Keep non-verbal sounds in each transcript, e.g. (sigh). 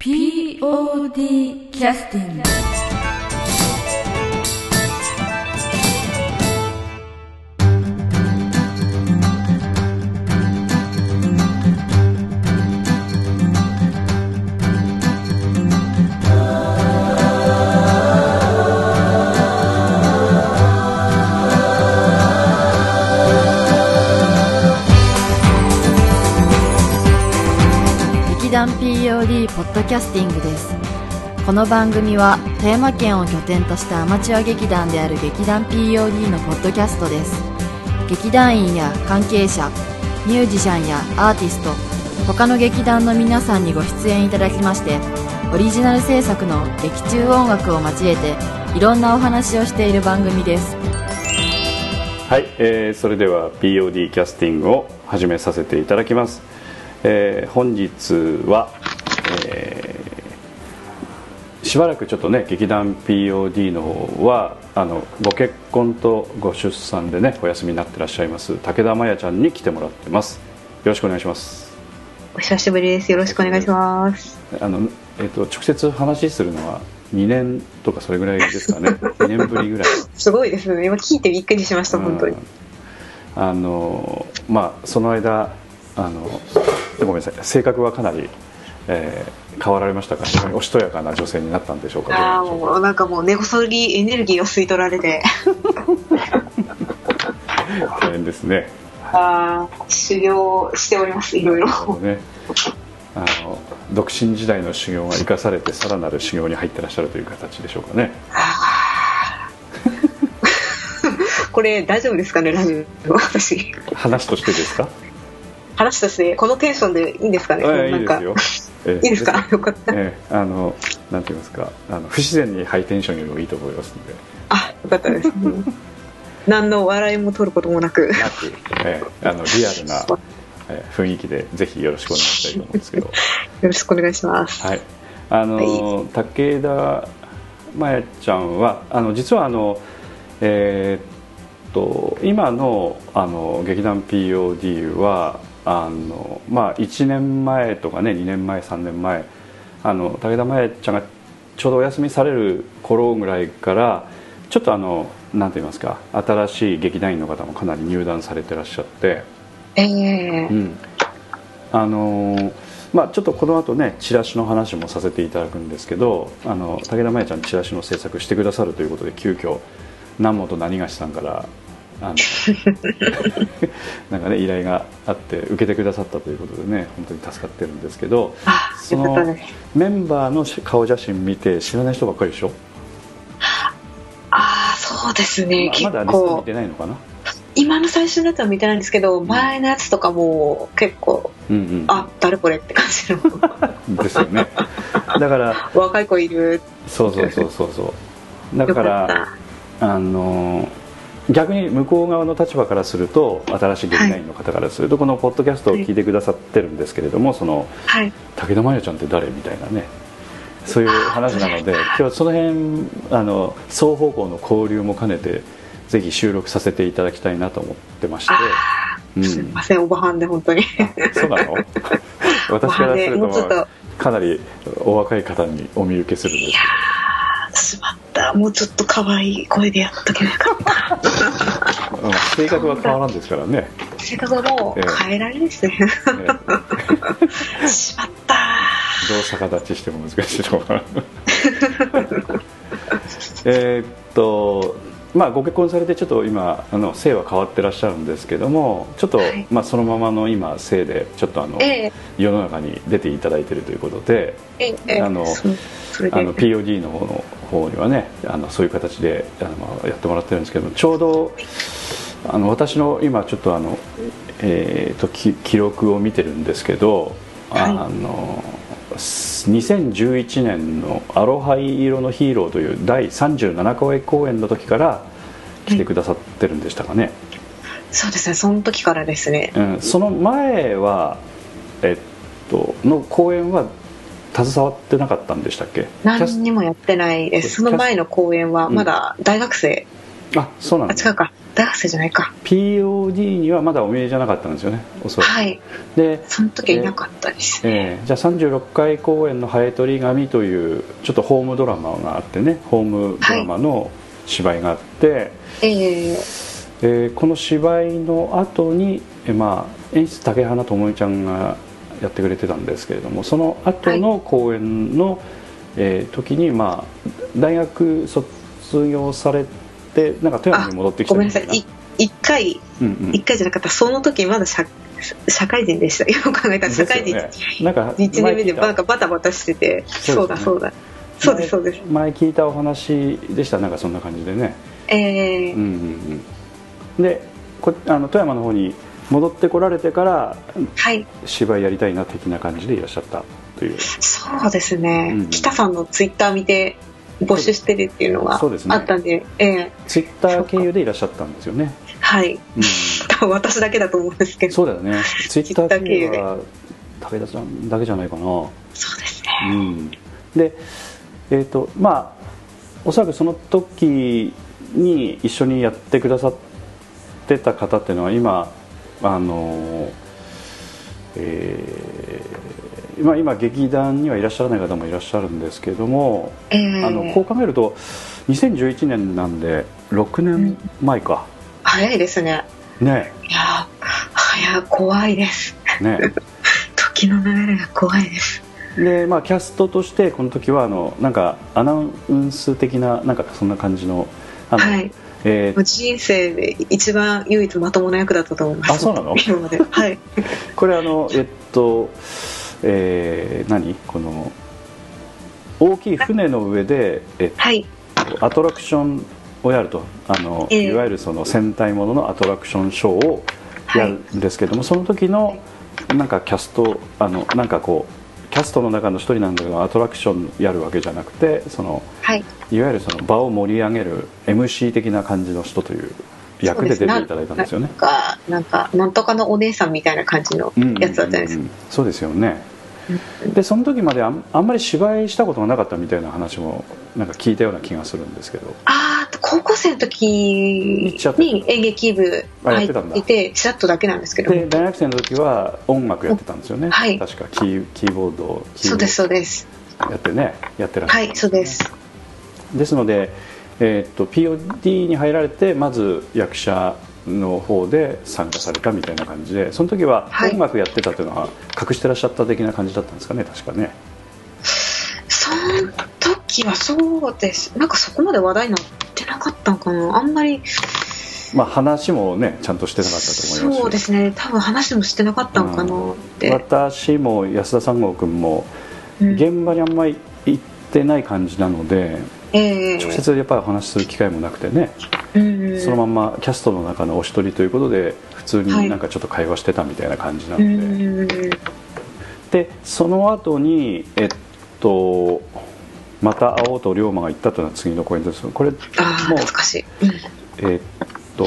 POD キャスティングッドキャスティングです。この番組は富山県を拠点としたアマチュア劇団である劇団 POD のポッドキャストです。劇団員や関係者ミュージシャンやアーティスト他の劇団の皆さんにご出演いただきましてオリジナル制作の劇中音楽を交えていろんなお話をしている番組です。はい、えーそれでは POD キャスティングを始めさせていただきます、えー本日は、しばらくちょっとね劇団 POD の方はあのご結婚とご出産でねお休みになってらっしゃいます武田真弥ちゃんに来てもらってますよろしくお願いしますお久しぶりです。よろしくお願いします。あの、えー、と直接話するのは2年とかそれぐらいですかね (laughs) 2年ぶりぐらいすごいですね。今聞いてびっくりしました、本当にうん。あのまあその間あのごめんなさい性格はかなり、えー変わられましたか？非常におしとやかな女性になったんでしょうか？あもうなんかもう根こそぎエネルギーを吸い取られて、か大変ですね。ああ、修行しております、いろいろ。ね。あの独身時代の修行が生かされてさらなる修行に入ってらっしゃるという形でしょうかね。(laughs) これ大丈夫ですかね、ラジオ。私。話としてですか？話として、このテンションでいいんですかね、ええいないんか。ですよええいいですか？よかった。ええあのなんて言いますかあの不自然にハイテンションよりもいいと思いますのであ、よかったです。(laughs) 何の笑いも取ることもなく。なく、ええあのリアルな、ええ雰囲気でぜひよろしくお願いしたいと思うんですけど (laughs) よろしくお願いします。はい、あの、武田真弥ちゃんはあの実はあの、えーっと今のあの劇団 POD はあの、まあ、1年前とかね2年前3年前あの武田真弥ちゃんがちょうどお休みされる頃ぐらいからちょっとあのなんて言いますか新しい劇団員の方もかなり入団されてらっしゃって。ええうんあのーまあ、ちょっとこの後ねチラシの話もさせていただくんですけどあの武田真弥ちゃんチラシの制作してくださるということで急遽南本何がしさんからあのなんかね依頼があって受けてくださったということでね本当に助かってるんですけどあ、その。メンバーの顔写真見て知らない人ばっかりでしょ？ああ、そうですね。ま結まだリスト見構。てないのかな？今の最初のやつは見てないんですけど、前のやつとかも結構、うんうんあ、誰これって感じのですよねだから若い子いる。そうそうそうそうそうだよかから。あの逆に向こう側の立場からすると新しい劇団員の方からすると、このポッドキャストを聞いてくださってるんですけれども、そのはい。武田真弥ちゃんって誰みたいなねそういう話なので今日はその辺あの双方向の交流も兼ねてぜひ収録させていただきたいなと思ってまして、うん、すみません、おばはんで本当に。そうなの？(laughs) 私からするとかなりお若い方にお見受けするんですけど。あしまった。もうちょっと可愛い声でやっとけばよかった。まあ性格は変わらんですからね、性格はもう変えられるですね。えしまった。どう逆立ちしても難しいところ (laughs) えーっとまあご結婚されてちょっと今あの姓は変わってらっしゃるんですけどもちょっと、はい。まあ、そのままの今姓でちょっとあの、ええ。世の中に出ていただいているということでええええ。あのあの POD の方の方にはねあのそういう形であのまあやってもらってるんですけどちょうどあの私の今ちょっとあの、えー、とき記録を見てるんですけど、はい。あの2011年の「アロハ色のヒーロー」という第37回公演の時から来てくださってるんでしたかね、そうですね、その時からですね。うん、その前はえっとの公演は携わってなかったんでしたっけ？何にもやってないです。その前の公演はまだ大学生、あそうなんあ、です違うか。大学生じゃないか。POD にはまだお見えじゃなかったんですよねおそらく、はい。で、その時はいなかったです、えーじゃあ36回公演の「ハエトリ紙」というちょっとホームドラマがあってねホームドラマの芝居があって、えええーこの芝居の後に、えーまあ、演出竹花智恵ちゃんがやってくれてたんですけれどもその後の公演の、えー時に、まあ、大学卒業されてなんか富山に戻ってきたごめんなさい。い一回うんうん。一回じゃなかった。その時まだ社社会人でした。今考えたら社会人。ねなんか1年目でなんかバタバタしてて。そうだそうだ。そうですそうです。前聞いたお話でしたなんかそんな感じでね。ええ。うんうんうん。でこあの富山の方に戻ってこられてからはい。芝居やりたいな的な感じでいらっしゃったという。そうですね、うん。北さんのツイッター見て募集してるっていうのがそうですね。あったんでええ。ツイッター経由でいらっしゃったんですよね、はい。うん、多分私だけだと思うんですけど。そうだよね。ツイッター経由は武田さんだけじゃないかな。そうですね。うん、でえっ、とまあおそらくその時に一緒にやってくださってた方っていうのは今あのえーまあ、今劇団にはいらっしゃらない方もいらっしゃるんですけども、ええ。あのこう考えると2011年なんで6年前か、早いですね。ね。いや早怖いです。ね。(laughs) 時の流れが怖いです。でまあキャストとしてこの時はあのなんかアナウンス的ななんかそんな感じのあの、はい。えー人生で一番唯一まともな役だったと思います。あそうなの？今まで。はい。これあのえっとえー何？この大きい船の上で、えっはい。と、アトラクションをやると。あの、ええいわゆるその戦隊もののアトラクションショーをやるんですけども、その時のなんかキャストあのなんかこうキャストの中の一人なんだけどアトラクションやるわけじゃなくてそのはい。いわゆるその場を盛り上げる MC 的な感じの人という役で出ていただいたんですよね。なん。かなんかなんとかのお姉さんみたいな感じのやつだったんです。うんうんうん。そうですよねでその時まであんあんまり芝居したことがなかったみたいな話もなんか聞いたような気がするんですけど。ああ高校生の時に演劇部入ってたんだっててちらっとだけなんですけど。で大学生の時は音楽やってたんですよね、はい。確かキーキーボードそうですそうです。やってねやってらっしゃるはいそうです。ですので、えーっと POD に入られてまず役者の方で参加されたみたいな感じでその時ははい。音楽やってたというのは隠してらっしゃった的な感じだったんですかね確かね。その時はそうです。なんかそこまで話題になってなかったんかな。あんまり。まあ話もねちゃんとしてなかったと思いますしそうですね。多分話もしてなかったんかなって、私も安田三郷君もうん。現場にあんまり行ってない感じなので、ええ。直接やっぱりお話しする機会もなくてね、うんそのまんまキャストの中のお一人ということで普通になんかちょっと会話してたみたいな感じなうので、ん。でその後にえっとまた会おうと龍馬が言ったというのは次のコメントです。これもうえっと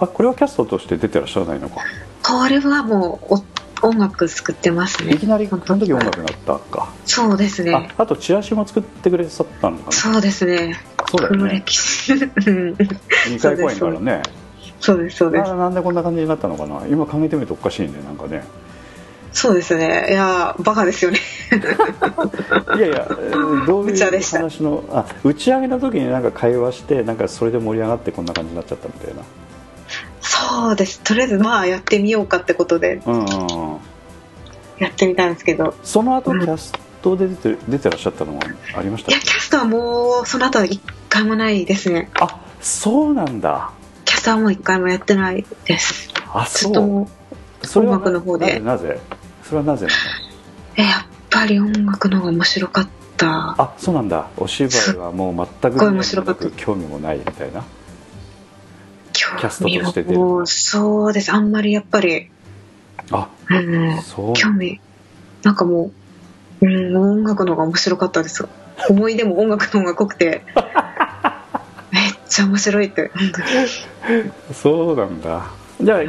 あこれはキャストとして出てらっしゃらないのか。これはもうお音楽作ってますね。いきなりその時音楽になったか。そうですね。ああとチラシも作ってくれさったのかな。そうですね。そうだよね。黒歴史。うん2回公演からね。そうですそうです。ななんでこんな感じになったのかな。今考えてみるとおかしいねなんかね。そうですね。いやーバカですよね。(laughs) いやいやえーどういう無茶でした。話のあ打ち上げの時になんか会話してなんかそれで盛り上がってこんな感じになっちゃったみたいなそうです。とりあえずまあやってみようかってことで。やってみたんですけど。その後キャストで出て出てらっしゃったのはありました？いやキャストはもうその後は一回もないですね。あそうなんだ。キャストはもう一回もやってないです。あずそう。っと音楽の方で。なぜそれはなぜなのえやっぱり音楽の方が面白かった。あそうなんだ。お芝居はもう全く興味もないみたいなキャストとして出る。もうそうです。あんまりやっぱり。あうん。そう。興味。なんかもう、うん、音楽の方が面白かったです。思い出も音楽の方が濃くて。(laughs) めっちゃ面白いって。本当にそうなんだ。じゃあ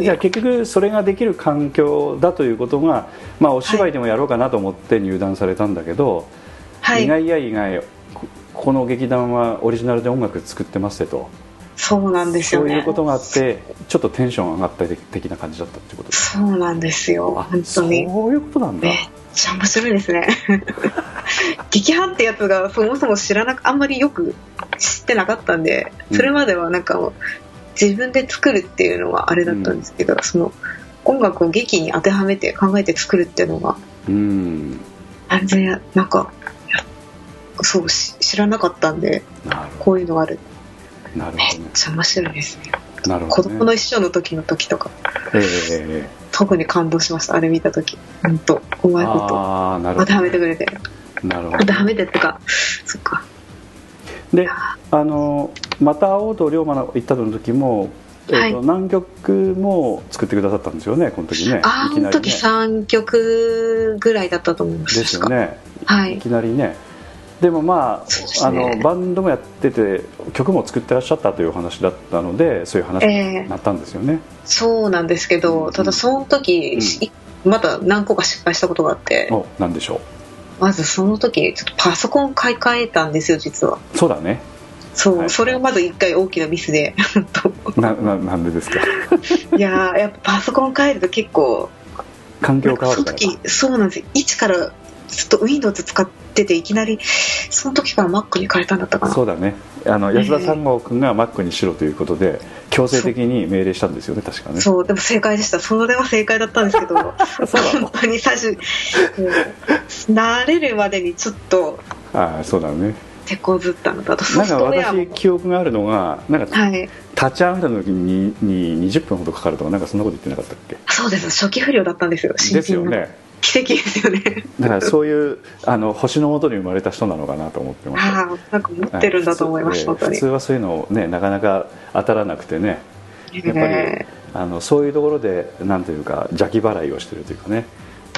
じゃあ結局それができる環境だということが、まあ、お芝居でもやろうかなと思って入団されたんだけど、はい。意外や意外ここの劇団はオリジナルで音楽作ってますってとそうなんですよね。そういうことがあってちょっとテンション上がった的な感じだったってことそうなんですよ。あ本当に。そういうことなんだ。めっちゃ面白いですね。(laughs) 激派ってやつがそもそも知らなくあんまりよく知ってなかったんでそれまではなんかもう自分で作るっていうのはあれだったんですけど、その音楽を劇に当てはめて考えて作るっていうのがうん。全然なんかやそうし知らなかったんでこういうのがあるなるめっほどね。ちゃ面白いですね。なるほど、ね、子供の一生の時の時とか。ええええ特に感動しましたあれ見た時。本当うまいこと。ああなるほど当てはめてくれて。なるほ当てはめてってかそっか。どであのまた会おうと龍馬の行ったの時も、えーとは南極も作ってくださったんですよねこの時ね。あの時いきなりね。3曲ぐらいだったと思います。ですよね。はい。いきなりねでもまあ,、あね。のバンドもやってて曲も作ってらっしゃったというお話だったのでそういう話ええ。になったんですよね、そうなんですけどただその時、まだ何個か失敗したことがあって。おなんでしょまずその時ちょっとパソコン買い替えたんですよ実は。うそうだね。そう、はい。それがまず一回大きなミスでなななんでですか？いやーやっぱパソコン変えると結構環境変わるから。その時そうなんですよ。一からずっと Windows 使ってていきなりその時から Mac に変えたんだったかな。そうだね。あの安田三郷君が Mac にしろということで強制的に命令したんですよね確かね。そうでも正解でした。それは正解だったんですけど (laughs) 本当に最初、うん慣れるまでにちょっとああそうだね。手こずったのとあと。ソフなんかトウェアも私記憶があるのがなんかはい。立ち上がる時にに20分ほどかかるとかなんかそんなこと言ってなかったっけ？そうです。初期不良だったんですよ。新ですよね奇跡ですよね。だからそういうあの星の元に生まれた人なのかなと思ってましたああなんか持ってるんだと思います、はい。本当に。普通はそういうのねなかなか当たらなくてね。やっぱりえあのそういうところでなんというか邪気払いをしてるというかね、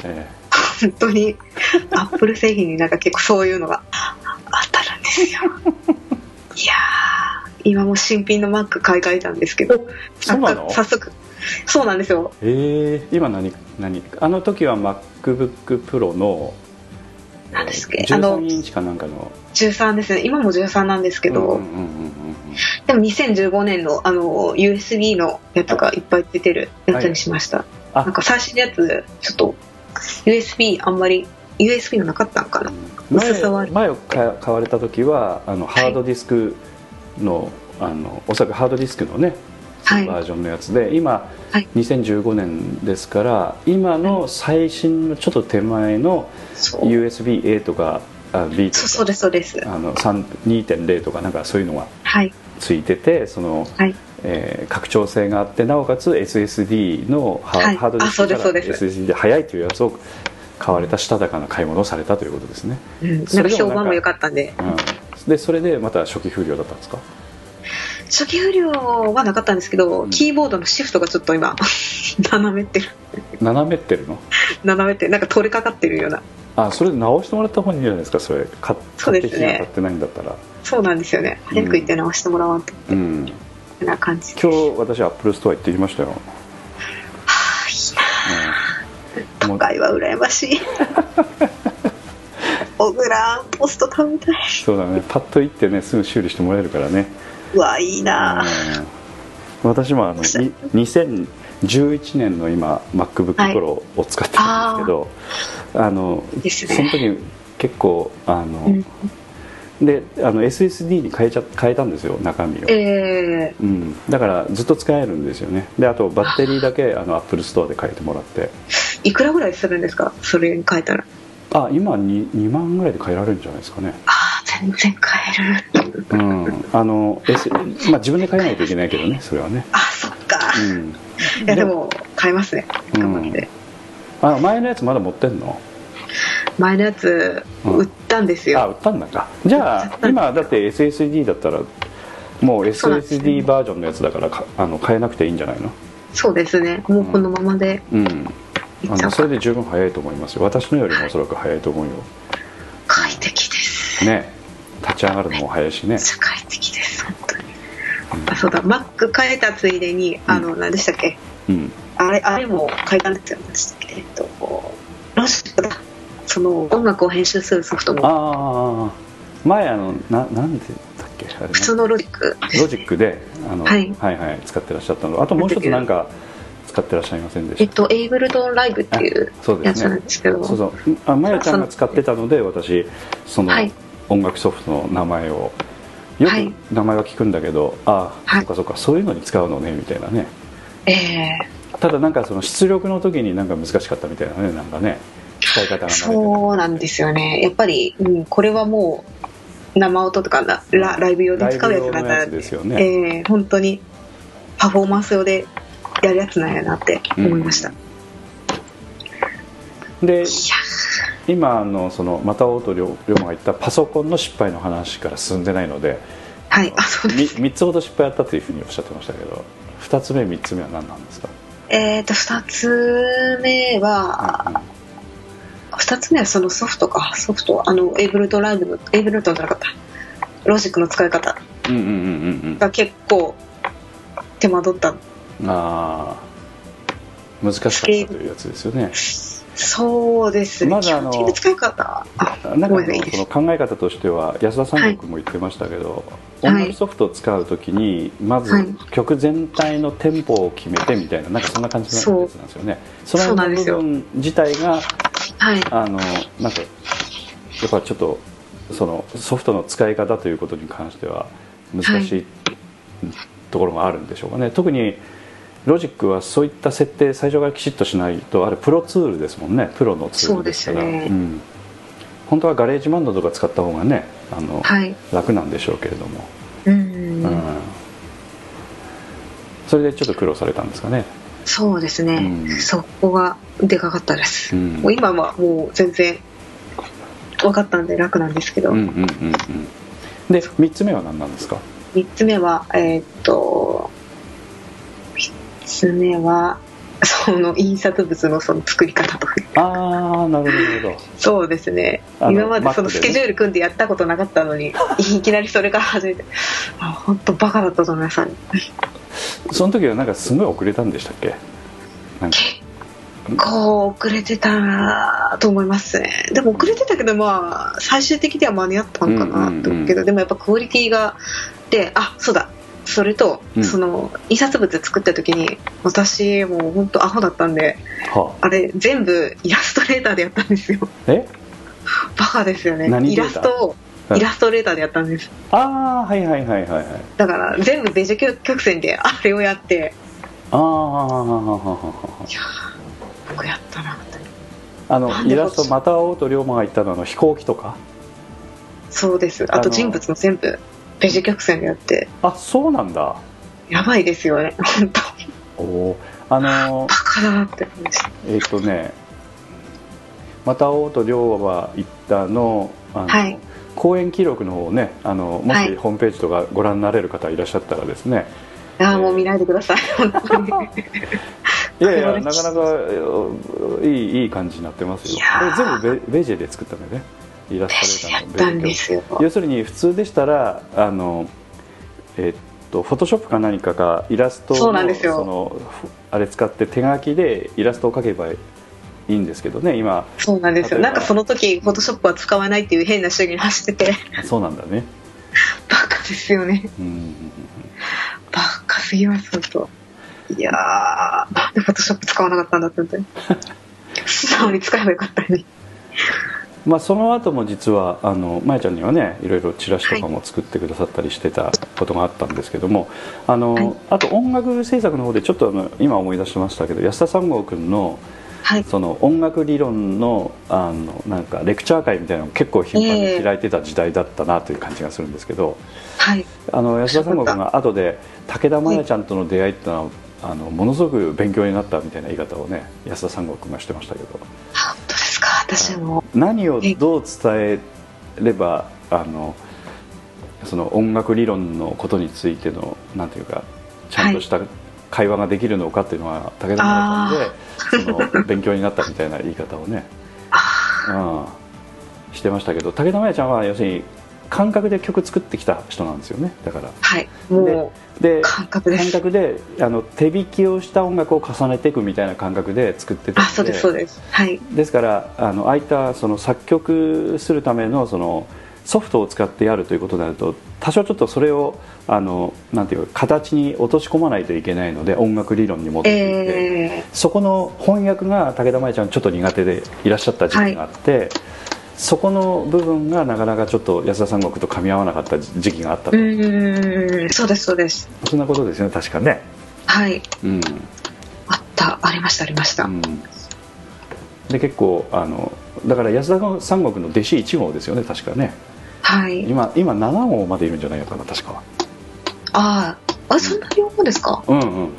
えー本当に。アップル製品になんか結構そういうのが当たるんですよ (laughs) いやー今も新品の Mac 買い替えたんですけど早速。そうなんですよ。えー今何何？あの時は MacBookPro の何ですっけ？あの13インチかなんかの？13ですね。今も13なんですけど、でも2015年のあの USB のやつがいっぱい出てるやつにしました、あなんか最新のやつちょっと USB あんまり USB がなかったんかな？前前を買買われた時はあのハードディスクの,、あのおそらくハードディスクのねはい。バージョンのやつで今、はい。2015年ですから今の最新のちょっと手前の USB-A とかあ B とかそうですそうです。あの3 2.0とかなんかそういうのがはい。ついててその、はい。えー拡張性があってなおかつ SSD のハ,、はい。ハードディスクから SSD で速いというやつを買われたしたたかな買い物をされたということですね、うん、なんか評判も良かったんでうん、でそれでまた初期不良だったんですか？初期不良はなかったんですけど、うん。キーボードのシフトがちょっと今 (laughs) 斜めってる。斜めってるの？斜めってなんか取れかかってるような。あそれで直してもらった方がいいんじゃないですか？それ買そうですね。買ってきて買ってないんだったら。そうなんですよね。早く行って直してもらわんと、うん。な感じ今日私 Apple Store 行ってきましたよ、都会は羨ましい。(laughs) 小倉ポスト食べたい。そうだね。パッと行ってねすぐ修理してもらえるからね。うわいいな。うん。私もあのい2011年の今 MacBookPro を使ってるんですけど、あのですね。その時結構あの、うんであの SSD に変えちゃ変えたんですよ中身を、えうん、だからずっと使えるんですよね。であとバッテリーだけあの Apple ストアで変えてもらって。ー、いくらぐらいするんですか？それに変えたら。あ今 2, 2万ぐらいで変えられるんじゃないですかね。ああ全然変える。うん。あの、S まあ、自分で変えないといけないけどねそれはね。あそっか、うん。いやでも変えますね。頑張って、あ前のやつまだ持ってんの？前のやつうん。売ったんですよ、あ売ったんだ。かじゃあ今だって SSD だったらもう SSD バージョンのやつだからかあの変えなくていいんじゃないの？そうですね。もうこのままでうん。あのそれで十分早いと思いますよ。私のよりもおそらく早いと思うよ。快適です。ね。立ち上がるのも早いしね。快適です本当に。あそうだ。Mac 変えたついでにあの何でしたっけ？うん。あれあれも変えたんですよ。何でしたっけ？えっとロジックだその音楽を編集するソフトも。ああ前あのななんでだっけあれ、ね、普通の Logic。Logic であの、はい。はいはい使ってらっしゃったの。あともう一つなんか使ってらっしゃいませんでした？えっとエイブルトンライブっていうそうですね。やつなんですけど。そうそう。あまやちゃんが使ってたので私そのはい。音楽ソフトの名前を。よはい。く名前は聞くんだけど、ああ、はい。そっかそっかそういうのに使うのねみたいなね。ええただなんかその出力の時になんか難しかったみたいなねなんかね使い方そうなんですよね。やっぱり、うん、これはもう生音とかララライブ用で使うやつなんだライブ用のやつですよね。ええ本当にパフォーマンス用でやるやつなんやなって思いました、うんで今あのそのまた大と龍馬が言ったパソコンの失敗の話から進んでないのではいあそうです。3つほど失敗あったというふうにおっしゃってましたけど2つ目3つ目は何なんですか、えっ、と2つ目は、2つ目はそのソフトか。ソフトあのエイブルトンライブのエイブルトンじゃなかった。ロジックの使い方。うんうんうんうんが結構手間取った。うんああ。難しかったというやつですよね。そうですね。まずあの使い方。あなんかその考え方としては安田三国も言ってましたけど、音楽ソフトを使う時にまずはい。曲全体のテンポを決めてみたいななんかそんな感じのやつなんですよね。そそうなんですよ。部分自体がはい。あのなんかやっぱちょっとそのソフトの使い方ということに関しては難しい、ところがあるんでしょうかね。特にロジックはそういった設定最初からきちっとしないとあれプロツールですもんね。プロのツールですから。そうん、本当は GarageBand とか使った方がねあの、はい。楽なんでしょうけれども、うん、うん。それでちょっと苦労されたんですかねそうですね、うん。そこがでかかったです、うん。もう今はもう全然分かったんで楽なんですけど、うんうんうんうん。で3つ目は何なんですか？3つ目はえーっと3つ目はその印刷物のその作り方とか。ああなるほどそうですね。今までそのスケジュール組んでやったことなかったのにいきなりそれから始めてあ本当バカだったと思いますその時はなんかすごい遅れたんでしたっけ？なんか。こう遅れてたと思いますね。でも遅れてたけどまあ最終的には間に合ったのかなと思うけど、うんうんうん。でもやっぱクオリティがであそうだそれと、うん。その印刷物作った時に私もう本当アホだったんではあ。れ全部イラストレーターでやったんですよ。あ、え？バカですよね。イ何データ？ラストをはいイラストレーターでやったんです。ああはいはいはいはいはいだから全部ベジ曲曲線であれをやって。ああよくやったなとあのなんでイラストまた会おうと龍馬が言ったのはあの飛行機とか？そうです。ああのと人物も全部ベジ曲線でやって。あそうなんだ。やばいですよね。(laughs) 本当。おおあのバカだなって思いましたえっ、とねまた会おうと龍馬が言ったのあの、はい。公演記録の方をねあのもはい。しホームページとかご覧になれる方いらっしゃったらですね、ああもう見ないでください。いやいやなかなかえいいいい感じになってますよ。これ全部ベベジェで作ったんだよねイラストレーターのやったんですよ。要するに普通でしたらあのえっとフォトショップか何かかイラストのそのふあれ使って手書きでイラストを描けばいいんですけどね今。そうなんですよ。なんかその時フォトショップは使わないっていう変な主義に走ってて。あそうなんだね。バカですよね。うん。バカすぎます本当。いやー。なんでフォトショップ使わなかったんだって本当に素直に使えばよかったのにまあ、その後も実はあのまやちゃんにはねいろいろチラシとかも作ってくださったりしてたことがあったんですけども、あのはい。あと音楽制作の方でちょっとあの今思い出しましたけど安田三郷君のはい。その音楽理論のあのなんかレクチャー会みたいなのを結構頻繁に開いてた時代だったなという感じがするんですけど、はい。あの安田三郷君が後で武田真弥ちゃんとの出会いっていうのは、あのものすごく勉強になったみたいな言い方をね安田三郷君がしてましたけど。本当で私も。何をどう伝えればあのその音楽理論のことについてのなんていうかちゃんとした会話ができるのかっていうのは武田さんでその勉強になったみたいな言い方をね、うん、してましたけど武田真弥ちゃんは要するに感覚で曲作ってきた人なんですよね。だから。はい。もでうです。感覚であの手引きをした音楽を重ねていくみたいな感覚で作ってたあそうですそうです。はい。ですからあのああいったその作曲するためのそのソフトを使ってやるということになると多少ちょっとそれをあのなんていうか形に落とし込まないといけないので音楽理論に戻っていて、えそこの翻訳が武田真弥ちゃんちょっと苦手でいらっしゃった時期があって、そこの部分がなかなかちょっと安田三国と噛み合わなかった時期があったー、うーんそうですそうです。そんなことですよね確かね。はい。うん、あったありましたありました、うん、で結構あのだから安田三国の弟子1号ですよね確かね。はい。今今7号までいるんじゃないかな確か。あああそんな両方ですか？うんうんうん。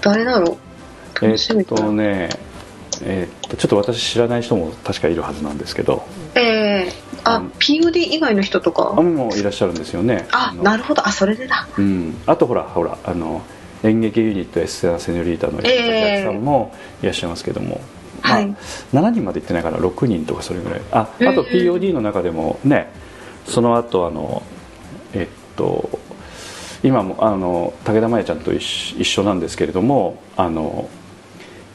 誰だろう？えっ楽しみだなとねえっとちょっと私知らない人も確かいるはずなんですけど。えー、あ、うん。POD 以外の人とか？あもういらっしゃるんですよね。あのなるほど。あそれでだ。うん、あとほらほらあの演劇ユニットエステラ・セニョリータの山崎さんもいらっしゃいますけども、まあはい7人まで行ってないから6人とかそれぐらい。ああと POD の中でもねその後あのえっと今もあの武田真弥ちゃんと一緒一緒なんですけれどもあの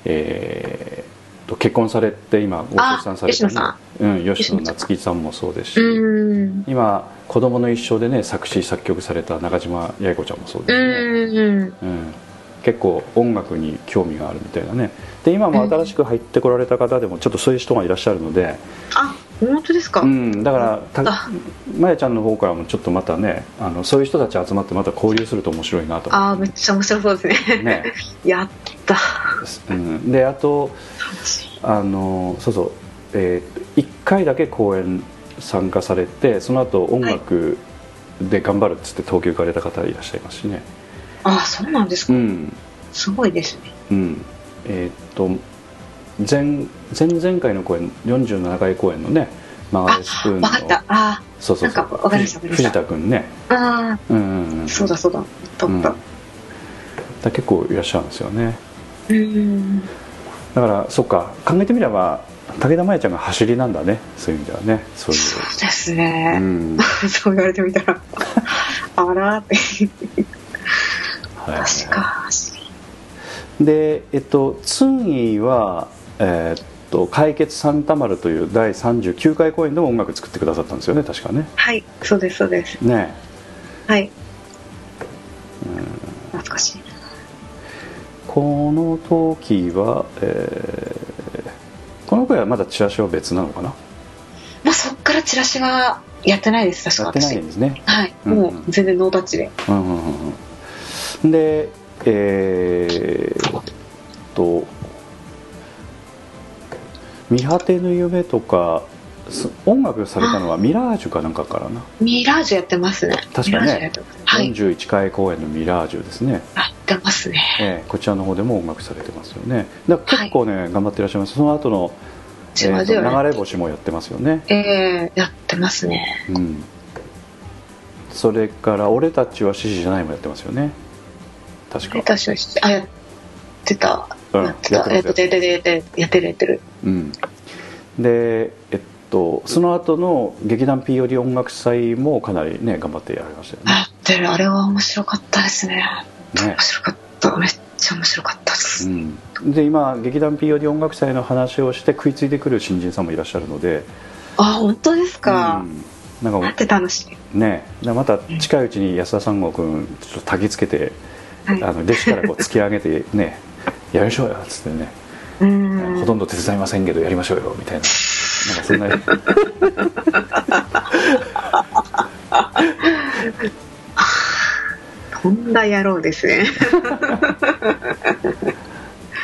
えーと結婚されて今ご出産され吉野さた、ね、うん、吉野夏樹さんもそうですし、今「子供の一生」でね作詞作曲された中島八重子ちゃんもそううですね、うん、結構音楽に興味があるみたいなね。で今も新しく入ってこられた方でもちょっとそういう人がいらっしゃるので、あ本当ですか、うん、だからまやちゃんの方からもちょっとまたねあのそういう人たち集まってまた交流すると面白いなと。あーめっちゃ面白そうですね。ね、(laughs) やった。うん、であとあのそうそう、えー、1回だけ公演参加されてその後音楽で頑張るっつって東京行かれた方いらっしゃいますしね、あそうなんですか、うん。すごいですね。うん。えーっと前前々回の公演47回公演のねマガレスプーンの。分かった。あそうそうそう。か藤田君ね。ー。あうんそうだそうだ。だうん。っただ結構いらっしゃるんですよね。うーん。だからそっか。考えてみれば武田真弥ちゃんが走りなんだね。そういう意味ではね。そういう。そうですうね、ん。(laughs) そう言われてみたら (laughs) あらーって。はい。確かでえっと次はえーっと解決サンタマルという第39回公演でも音楽作ってくださったんですよね確かね。はいそうですそうです。ね。はい。懐かしいこの時は、えーこの声はまだチラシは別なのかな？もうそっからチラシはやってないです確かやってないですね。はい、うん。もう全然ノータッチで。うんうんうんうん。でえーっと「見果てぬ夢」とかす音楽されたのはミラージュかなんかからな、ミラージュやってますね。確かね。はい。41回公演のミラージュですね、やってますね。えーこちらの方でも音楽されてますよね。だから結構ね、頑張っていらっしゃいます。その後の、えー流れ星もやってますよね。えー、やってますね。うん。それから「俺たちは獅子じゃない」もやってますよね。確か。私はしあやってたうん。やってたやってるやってるうん、でえっとその後の劇団 POD 音楽祭もかなりね頑張ってやられましたよやってるあれは面白かったですね。ね。ね面白かった。めっちゃ面白かったです、うん、で今劇団 POD 音楽祭の話をして食いついてくる新人さんもいらっしゃるので。あ本当ですか、うん、なんかなんて楽しいね。また近いうちに安田三郷君ちょっと焚きつけて、はい。あの弟子からこう突き上げてねやりましょうよっつってね、うーん。ほとんど手伝いませんけどやりましょうよみたいな。なんかそんな。(laughs) とんだ野郎ですね。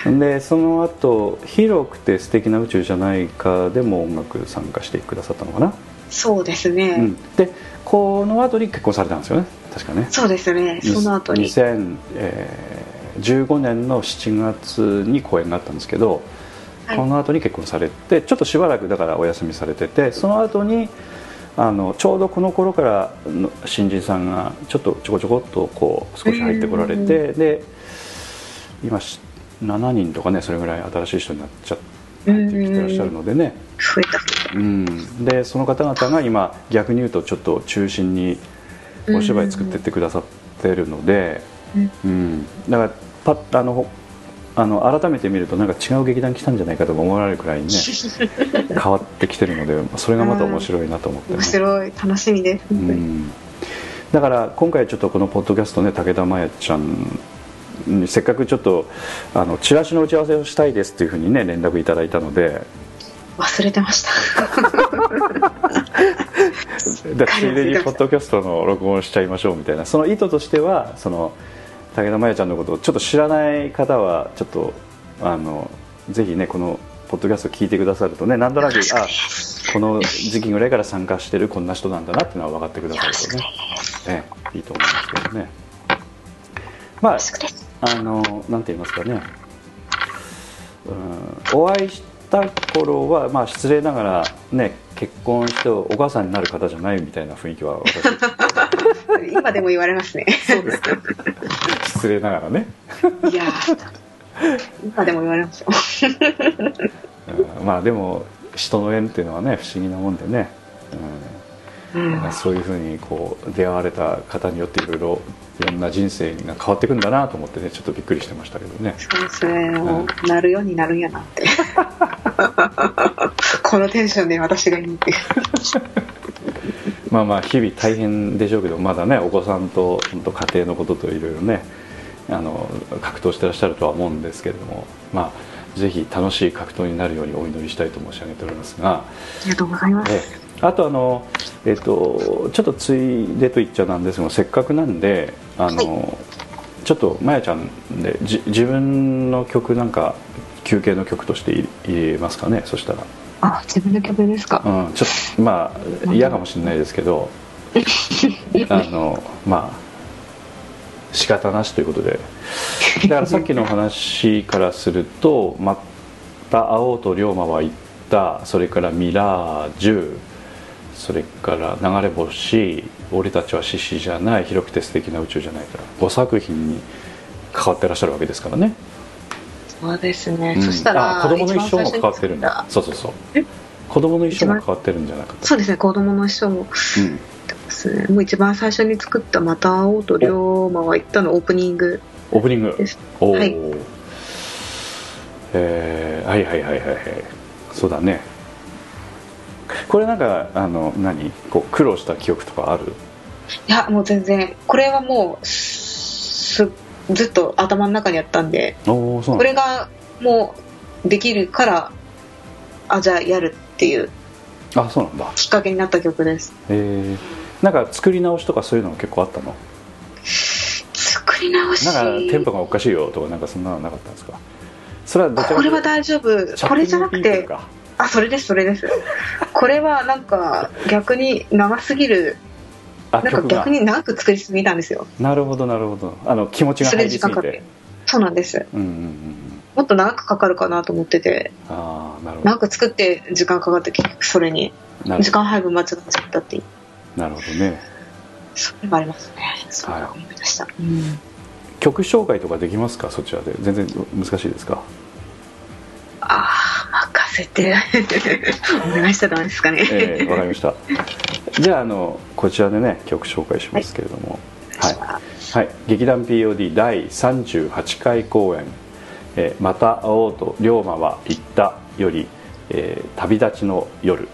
でその後広くて素敵な宇宙じゃないか」でも音楽参加してくださったのかな、そうですね、うん、でこの後に結婚されたんですよね。確かね。そうですね。その後に2015年の7月に公演があったんですけど、はい。この後に結婚されてちょっとしばらくだからお休みされててその後にあのちょうどこの頃からの新人さんがちょっとちょこちょこっとこう少し入ってこられうんてで今し7人とかねそれぐらい新しい人になっちゃってうんきてらっしゃるのでね、増えた。うん、でその方々が今逆に言うとちょっと中心にお芝居作ってってくださってるので、うん。うん、だからパッあのあの改めて見るとなんか違う劇団来たんじゃないかと思われるくらいにね (laughs) 変わってきてるのでそれがまた面白いなと思って、ね、面白い。楽しみです、うん。だから今回ちょっとこのポッドキャストね武田真弥ちゃんにせっかくちょっとあのチラシの打ち合わせをしたいですっていうふうにね連絡いただいたので。忘れてました。(laughs) でついでにポッドキャストの録音しちゃいましょうみたいなその意図としてはその武田真弥ちゃんのことをちょっと知らない方はちょっとあのぜひねこのポッドキャスト聞いてくださるとねなんとなくあこの時期ぐらいから参加してるこんな人なんだなっていうのは分かってくださるとね。ねい。いと思いますけどね。まああのなんて言いますかね。うんお会いした頃はまあ失礼ながらね結婚してお母さんになる方じゃないみたいな雰囲気は私今でも言われますね。そうですか失礼ながらね。いやー今でも言われますよ。うんまあでも人の縁っていうのはね不思議なもんでね、うん。うん。そういうふうにこう出会われた方によっていろいろいろんな人生が変わっていくんだなと思ってねちょっとびっくりしてましたけどね。そうですね。もうなるようになるんやなって。(laughs) このテンションで私がいいってまあまあ日々大変でしょうけどまだねお子さんと本当家庭のことといろいろねあの格闘してらっしゃるとは思うんですけれどもまあぜひ楽しい格闘になるようにお祈りしたいと申し上げておりますが、ありがとうございます。ええ。あとあの、えっと、ちょっとついでと言っちゃなんですがせっかくなんであの、ちょっとまやちゃんでじ自分の曲なんか休憩の曲として入入れますかねそしたら、あ自分の曲ですか。うん、ちょっとまあ嫌かもしれないですけどあのまあ仕方なしということで。だからさっきの話からすると「また会おうと龍馬は言った」それから「ミラージュ」それから「流れ星」「俺たちは獅子じゃない」「広くて素敵な宇宙じゃない」から5作品に関わってらっしゃるわけですからね、そうですね、うん。そしたらあ子供の一生も関わってるんだ。そうそうそう。え？子供の一生も関わってるんじゃなかった？そうですね。子供の人も。うん。ですね。もう一番最初に作った「また会おうと龍馬は言った」のオープニング。オープニング。はい。えーはいはいはいはいはい。そうだね。これなんかあの何？こう苦労した記憶とかある？いやもう全然。これはもうすずっと頭の中にあったんでこれがもうできるからあじゃあやるっていうあそうなんだ。きっかけになった曲です。えー、なんか作り直しとかそういうのも結構あったの？作り直し？なんかテンポがおかしいよとかなんかそんなのなかったんですか？それはどちらかこれは大丈夫。これじゃなくてかあそれですそれです。これはなんか逆に長すぎるなんか逆に長く作りすぎたんですよ。なるほどなるほど。あの気持ちが入りすぎて。そうなんです。うんうんうんうん。もっと長くかかるかなと思ってて。ああなるほど。長く作って時間かかって結局それに。時間配分間違っちゃったっていう。どなるほどね。それがありますね。そう思いました、うん。曲紹介とかできますか？そちらで。全然難しいですか？ああ任せて。(laughs) お願いしたらダメですかね、ええわかりました。じゃああのこちらでね曲紹介しますけれども。はい、はい。劇団 POD 第38回公演「えーまた会おうと龍馬は言った」より、えー旅立ちの夜」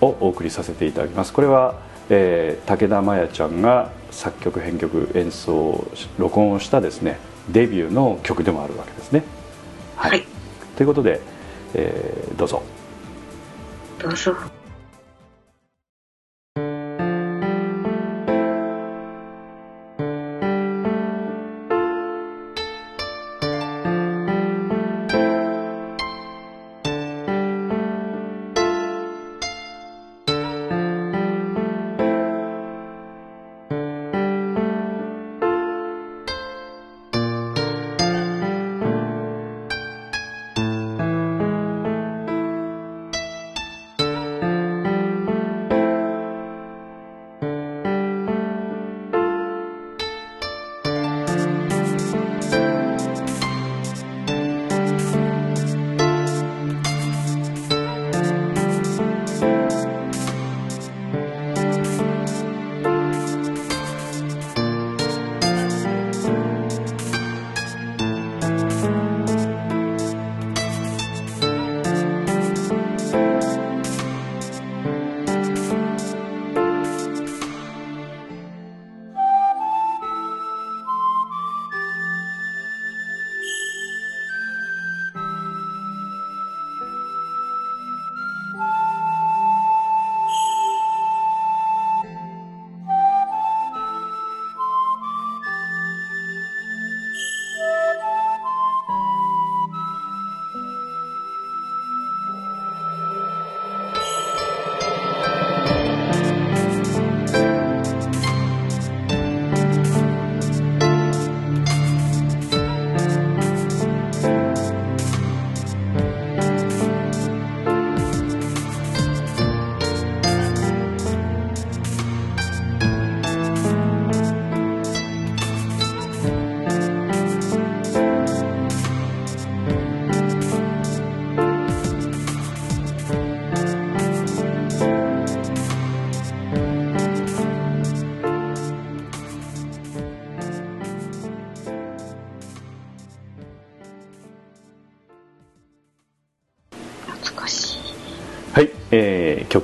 をお送りさせていただきます。これは、えー武田真弥ちゃんが作曲編曲演奏録音をしたですねデビューの曲でもあるわけですね。はい、はいということで、えーどうぞ。どうぞ「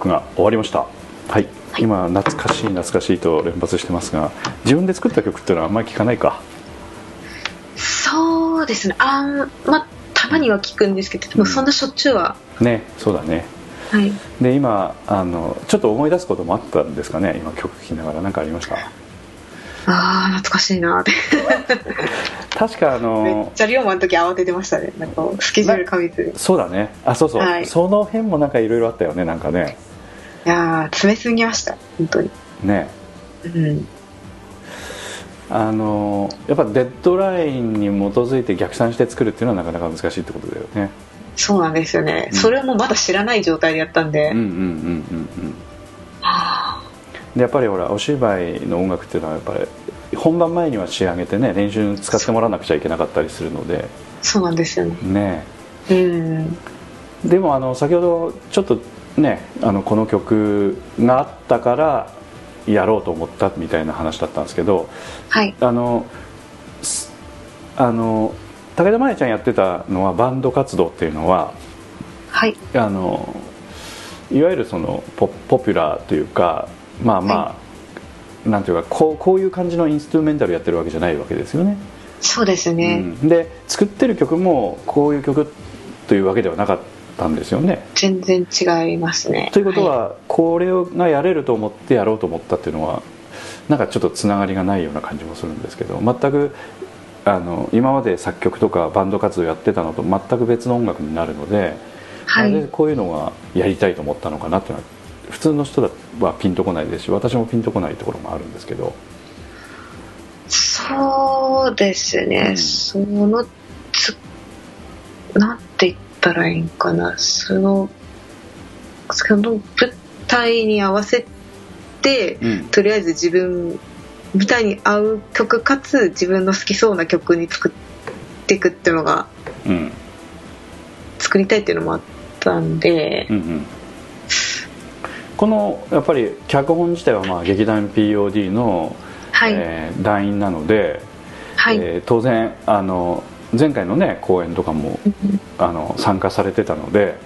曲が終わりました。はい、今懐かしい懐かしいと連発してますが自分で作った曲っていうのはあんまり聞かないか？そうですね。あんまあたまには聞くんですけどでもそんなしょっちゅうは、ねそうだね。はい。で今あのちょっと思い出すこともあったんですかね？今曲聴きながら。何かありました？ああ懐かしいなって。(laughs) 確かあめっのちゃ龍馬の時慌ててましたね。なんかスケジュール過密そうだね。あそうそう、はい。その辺もなんかいろいろあったよねなんかねやー詰めすぎました本当に。ね。うん。あのやっぱデッドラインに基づいて逆算して作るっていうのはなかなか難しいってことだよね。そうなんですよね、うん。それもまだ知らない状態でやったんで、うんうんうんうんうん。でやっぱりほらお芝居の音楽っていうのはやっぱり本番前には仕上げてね練習に使ってもらわなくちゃいけなかったりするので。そうなんですよね。ね。うん。でもあの先ほどちょっとねあのこの曲があったからやろうと思ったみたいな話だったんですけどはい。あのすあの武田真弥ちゃんやってたのはバンド活動っていうのははい。あのいわゆるそのポポピュラーというかまあまあ、なんていうかこうこういう感じのインストゥルメンタルやってるわけじゃないわけですよね。そうですね、うん。で作ってる曲もこういう曲というわけではなかったんですよね。全然違いますね。ということは、これがやれると思ってやろうと思ったっていうのはなんかちょっとつながりがないような感じもするんですけど全くあの今まで作曲とかバンド活動やってたのと全く別の音楽になるので、はい。なぜこういうのがやりたいと思ったのかなっていうのは普通の人はピンとこないですし私もピンとこないところもあるんですけど。そうですね、うん。そのつなんったらいいんかな。そのその舞台に合わせてうん。とりあえず自分舞台に合う曲かつ自分の好きそうな曲に作っていくっていうのがうん。作りたいっていうのもあったんで、うんうん。このやっぱり脚本自体はまあ劇団 POD の、はい、えー団員なので、はい、えー当然あの前回のね公演とかもあの参加されてたので、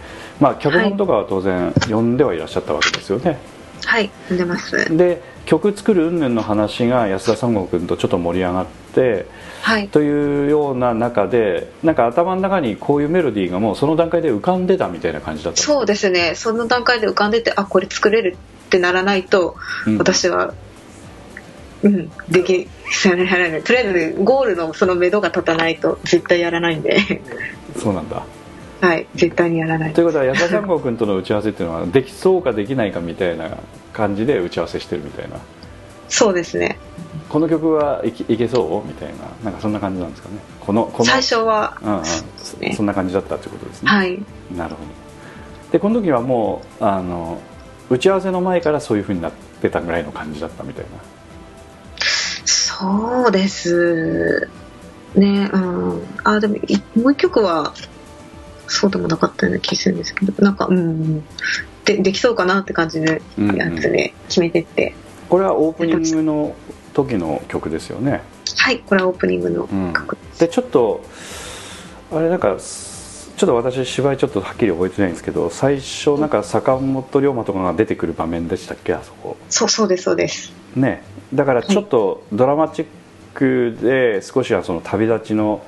まあ、脚本とかは当然読んではいらっしゃったわけですよね、はい。読んでます。で曲作る云々の話が安田三郷君とちょっと盛り上がってはい。というような中でなんか頭の中にこういうメロディーがもうその段階で浮かんでたみたいな感じだったそうですね。その段階で浮かんでてあこれ作れるってならないと、うん。私はうん。できやらないとりあえずゴールのその目処が立たないと絶対やらないんで。そうなんだ。はい。絶対にやらない。ということは安田三郷君との打ち合わせっていうのはできそうかできないかみたいな感じで打ち合わせしてるみたいな。そうですね。この曲はいけいけそうみたいななんかそんな感じなんですかね。このこの最初はうんうんね。そんな感じだったってことですね、はい。なるほど。でこの時はもうあの打ち合わせの前からそういうふうになってたぐらいの感じだったみたいなそうです。ねうん。あでもいもう一曲はそうでもなかったような気するんですけどなんかうん。でできそうかなって感じでうんうん。やつで決めてって、これはオープニングの時の曲ですよね。はいこれはオープニングのうん。曲でちょっとあれなんかすちょっと私芝居ちょっとはっきり覚えてないんですけど最初なんか坂本龍馬とかが出てくる場面でしたっけあそこ。そうそうですそうですねだからちょっとドラマチックで少しはその旅立ちの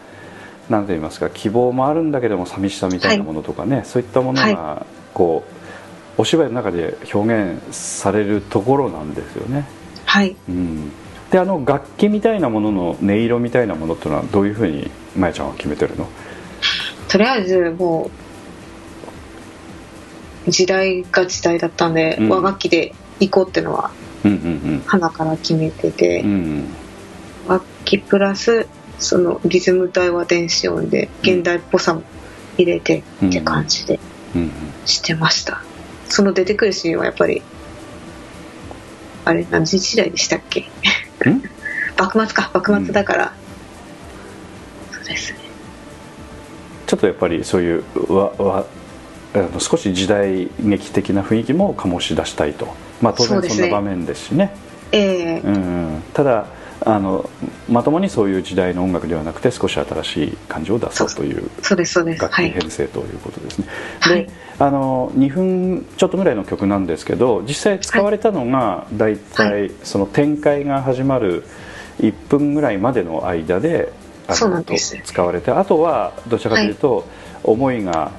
なんて言いますか希望もあるんだけども寂しさみたいなものとかね、そういったものがこうお芝居の中で表現されるところなんですよね、はい。うん、であの楽器みたいなものの音色みたいなものっていうのはどういうふうにまやちゃんは決めてるの？とりあえずもう時代が時代だったんで、うん。和楽器で行こうっていうのはうんうん花から決めてて、うんうん楽器プラスそのリズム体は電子音で現代っぽさも入れてって感じでうんうん。してました、その出てくるシーンはやっぱりあれ何時代でしたっけ？ん？(laughs) 幕末か幕末だから、そうですね。ちょっとやっぱりそういうわわあの少し時代劇的な雰囲気も醸し出したいと、まあ、当然そんな場面ですしね。ええ。うんうん。ただあのまともにそういう時代の音楽ではなくて少し新しい感じを出そうという楽はい。器編成ということですね、はい。であの2分ちょっとぐらいの曲なんですけど実際使われたのが大は体その展開が始まる1分ぐらいまでの間であの使われてあとはどちらかというと、思いが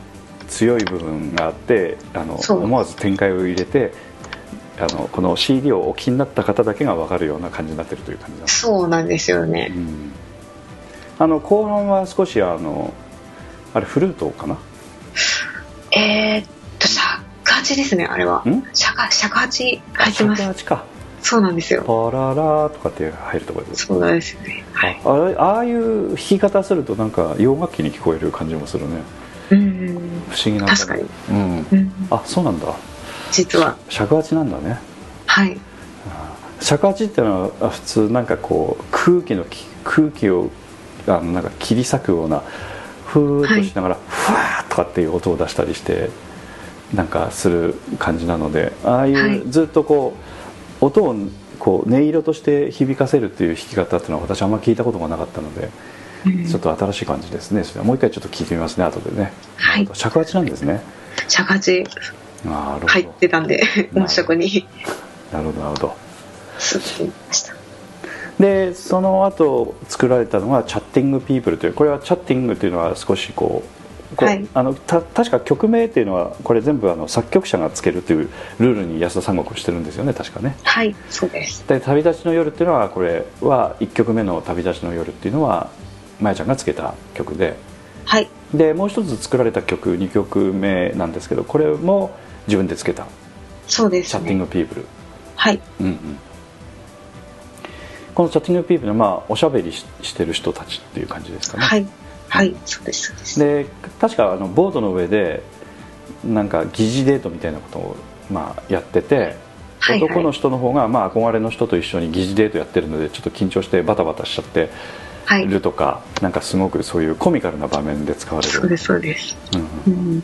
強い部分があってあの思わず展開を入れてあのこの CD をお気になった方だけが分かるような感じになってるという感じなんですそうなんですよね。うん。あの後半は少しあのあれフルートかな？えー、っと尺八ですねあれは。ん？尺尺八入ってます。尺八か。そうなんですよ。パララとかって入るところですそうなんですよね。はい。あああいう弾き方するとなんか洋楽器に聞こえる感じもするね。うん不思議な確かに。うん。うん。あそうなんだ実は。尺八なんだね。はい。尺八ってのは普通なんかこう空気のき空気をあのなんか切り裂くようなふーっとしながら、ふわーとかっていう音を出したりしてなんかする感じなのでああいう、はい。ずっとこう音をこう音色として響かせるっていう弾き方っていうのは私あんま聞いたことがなかったので、うん。ちょっと新しい感じですね。それはもう一回ちょっと聞いてみますね後でね、はい。尺八なんですね。尺八入ってたんで (laughs) 音色に。なるほどなるほど。でその後作られたのが「チャッティング・ピープル」というこれはチャッティングというのは少しこうこうはい。あのた確か曲名っていうのはこれ全部あの作曲者がつけるというルールに安田三国してるんですよね確かね。はいそうです。で「旅立ちの夜」っていうのはこれは1曲目の「旅立ちの夜」っていうのはまやちゃんがつけた曲で。はい。でもう一つ作られた曲2曲目なんですけどこれも自分でつけた。そうで「チャッティンすねグ・ピープル」はい。うんうん。このチャッティングピープルはまあおしゃべりししてる人たちっていう感じですかね、はい。はい。そうですそうです。で確かあのボードの上でなんか疑似デートみたいなことをまあやってて、はいはい。男の人の方がまあ憧れの人と一緒に疑似デートやってるのでちょっと緊張してバタバタしちゃってはい。るとか、なんかすごくそういうコミカルな場面で使われる。そうですそうです。うんうん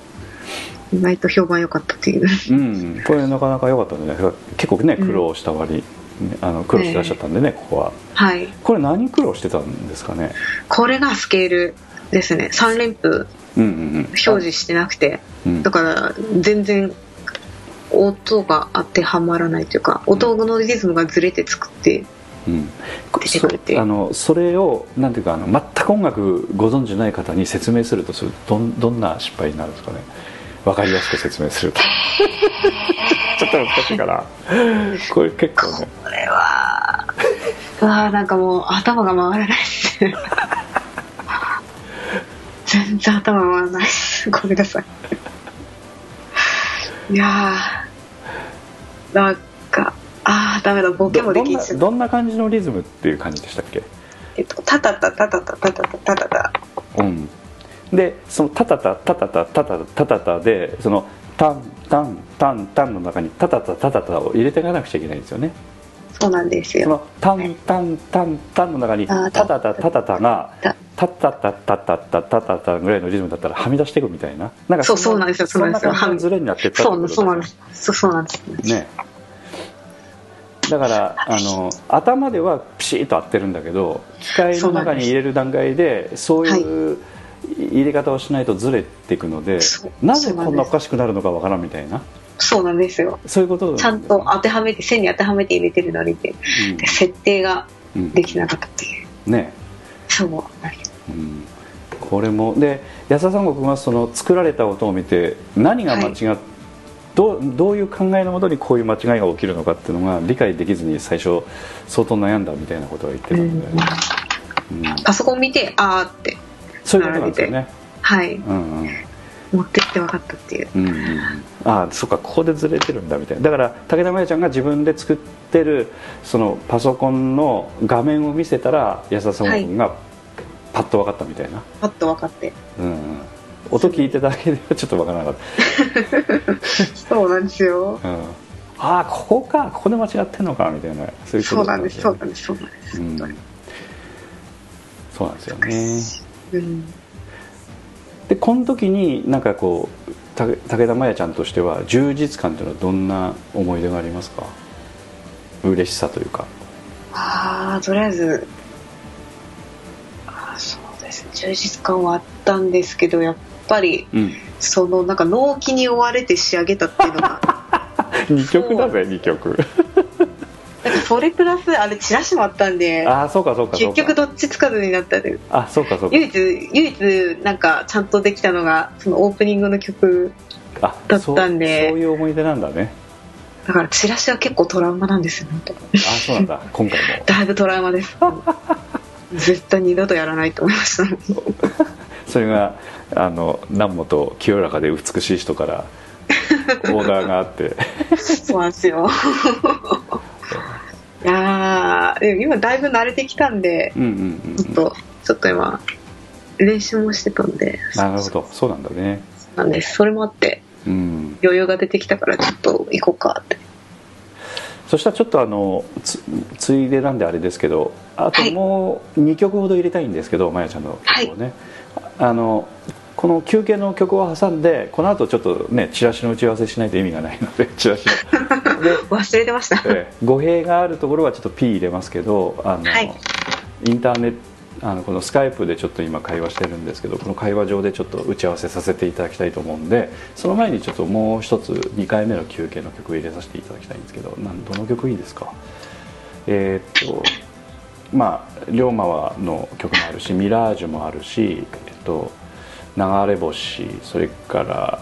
意外と評判良かったっていう。うん、これなかなか良かったんじゃないですか結構ねうん。苦労した割、ねあの苦労してらっしゃったんでね、ここは。はい。これ何苦労してたんですかね？これがスケールですね。3連符うんうんうん表示してなくて。うんだから全然音が当てはまらないというか音のリズムがずれて作ってうん、出てくるって。いうそあのそれをなんていうかあの全く音楽ご存じない方に説明するとするとどんどんな失敗になるんですかね？わかりやすく説明すると。(laughs) ちょっと難しいかなこれ結構ね。これはうわーなんかもう頭が回らないです。ね全然頭回らないです。ごめんなさい。いやーなんかあーダメだボケもできんしどんな感じのリズムっていう感じでしたっけ？えっとタタタタタタタタタタタ。うんでそのタタタタタタタタタタタでそのタンタンタンタンの中にタタタタタタを入れていかなくちゃいけないんですよね。そうなんですよ。そのタンタンタンタンの中にあタタタタタタがたタタタタタタタタタぐらいのリズムだったらはみ出していくみたいな。なんかそうそうなんですよ。そうなんですよ。そんな感じのズレになってったそうそうなんです。そうそうなんです。ね。だからあの頭ではピシッと合ってるんだけど機械の中に入れる段階でそういう入れ方をしないとずれていくのでなぜこんなおかしくなるのかわからんみたいな。そうなんですよ。そういうことちゃんと当てはめて線に当てはめて入れてるのにで設定がうんできなかったっていう。ね。そううん。これもで安田三国がその作られた音を見て何が間違っ、どうどういう考えのもとにこういう間違いが起きるのかっていうのが理解できずに最初相当悩んだみたいなことを言ってたので、うん。パソコン見てあーってそういうことなんですよね、はい。うんうん。持ってって分かったっていう。うんうんうん、ああそっかここでずれてるんだみたいな。だから武田真弥ちゃんが自分で作ってるそのパソコンの画面を見せたら安田三国君がパッと分かったみたいな、パッと分かって。うんうん、音聞いてただけではちょっと分からなかった。(laughs) そうなんですよ。うん。ああここか。ここで間違ってんのかみたいな。そういうことそうなんです。そうよなんです。そうなんです。うん。本そうなんですよねでこの時になんかこうた武田真弥ちゃんとしては充実感というのはどんな思い出がありますか？嬉しさというか。ああとりあえずあーそうですね。充実感はあったんですけどやっぱりうん。そのなんか納期に追われて仕上げたっていうのが。(laughs) 2曲だぜ2曲それプラスあれチラシもあったんでああそうかそうか結局どっちつかずになったんであそうかそうか。唯一唯一なんかちゃんとできたのがそのオープニングの曲あだったんで。そういう思い出なんだね。だからチラシは結構トラウマなんですよ本当あそうなんだ。(laughs) 今回も。だいぶトラウマです。絶対二度とやらないと思いました。(laughs) それがあの南本清らかで美しい人からオーダーがあって。(laughs) そうなんですよいやーでも今だいぶ慣れてきたんでうんうんうんちょっとちょっと今練習もしてたんで。なるほど。そうなんだね。なんです。それもあってうん。余裕が出てきたからちょっと行こうかって。そしたらちょっとあのつついでなんであれですけどあとはい。もう2曲ほど入れたいんですけどまやちゃんの曲をね、あのこの休憩の曲を挟んでこの後ちょっとねチラシの打ち合わせしないと意味がないのでチラシ忘れてました。ええ語弊があるところはちょっと P 入れますけどあの、はい。インターネットあのこのスカイプでちょっと今会話してるんですけどこの会話上でちょっと打ち合わせさせていただきたいと思うんでその前にちょっともう一つ2回目の休憩の曲を入れさせていただきたいんですけどなんどの曲いいですか？えーっとまあ龍馬はの曲もあるしミラージュもあるし、えっと、流れ星それから、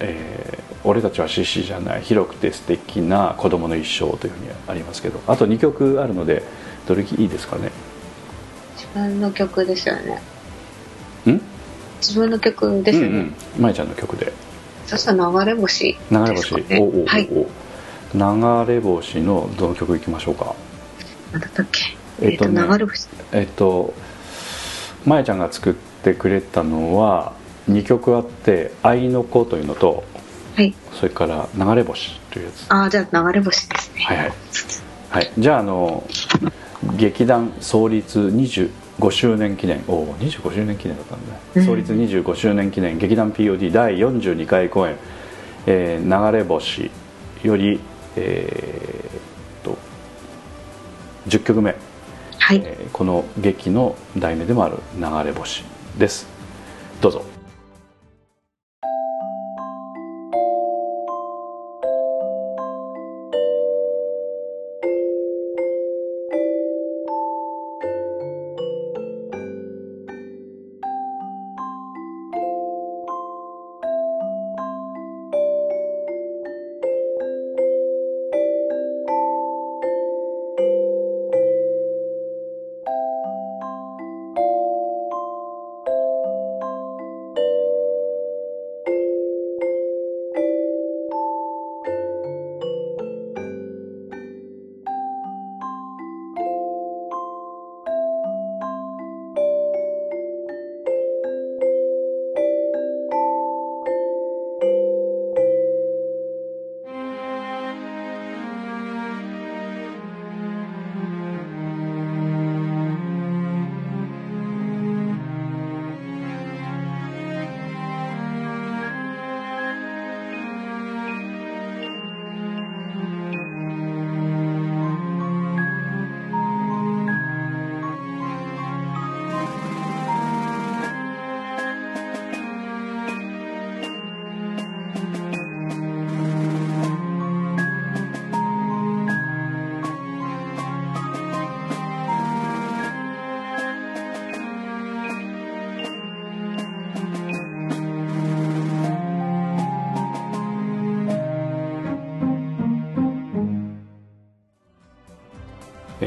えー俺たちは獅子じゃない広くて素敵な子供の一生というふうにありますけどあと2曲あるのでどれいいですかね？自分の曲ですよね。ん？自分の曲ですよね、うんうん。ちゃんの曲で。そしたら流れ星流れ星、おおおお、はい流れ星のどの曲いきましょうか？何だったっけ？えっとね流れ星。えっとまえちゃんが作ってくれたのは2曲あって「愛の子」というのとはい。それから「流れ星」というやつ。ああじゃあ流れ星ですね。はいはい、はい、じゃああの劇団創立25周年記念。おお25周年記念だったんだね、うん。創立25周年記念劇団 POD 第42回公演「えー流れ星」よりえーっと10曲目、はい、えーこの劇の題名でもある「流れ星」です。どうぞ。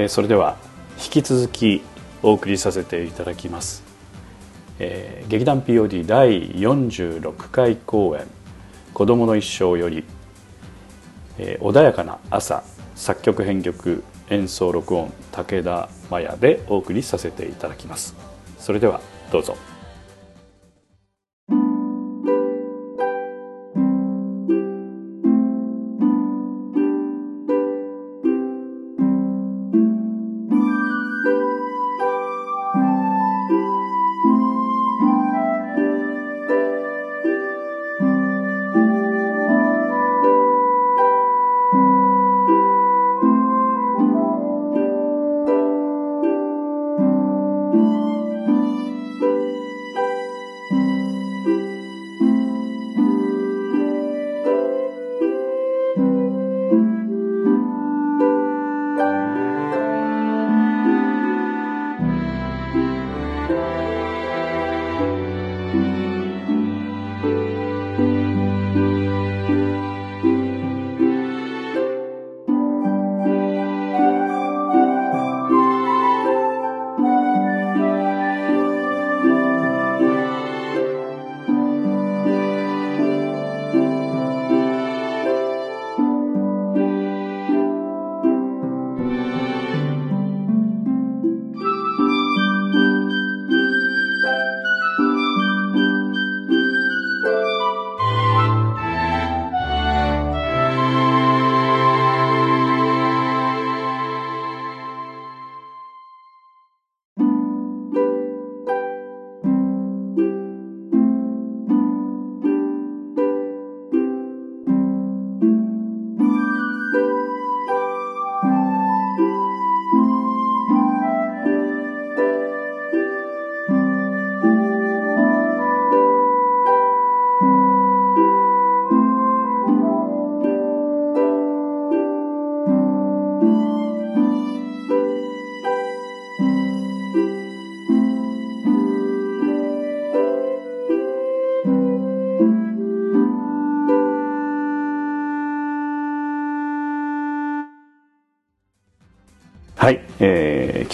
えーそれでは引き続きお送りさせていただきます、えー劇団 POD 第46回公演「子どもの一生」より、えー穏やかな朝」作曲編曲演奏録音武田麻也でお送りさせていただきます。それではどうぞ「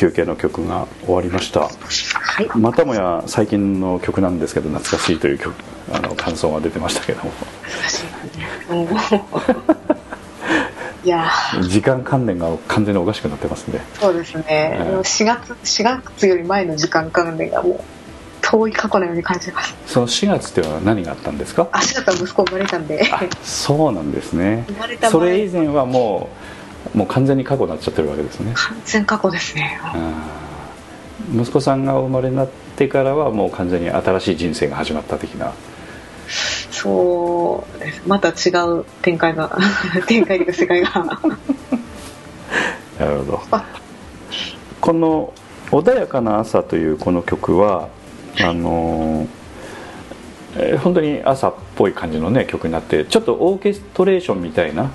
休憩の曲が終わりました。はい。またもや最近の曲なんですけど懐かしいという曲あの感想が出てましたけども。い。やー。時間関連が完全におかしくなってますねそうですね、うん4月4月より前の時間関連がもう遠い過去のように感じます。その4月っていうのは何があったんですか？足だったら息子生まれたんで。あそうなんですね。生まれたそ前れ以前はもうもう完全に過去になっちゃってるわけですね。完全過去ですね。息子さんがお生まれになってからはもう完全に新しい人生が始まった的な。そうです。また違う展開が (laughs) 展開というか世界が。(laughs) なるほど。あこの「穏やかな朝」というこの曲はあのーえー本当に朝っぽい感じのね曲になってちょっとオーケストレーションみたいな、はい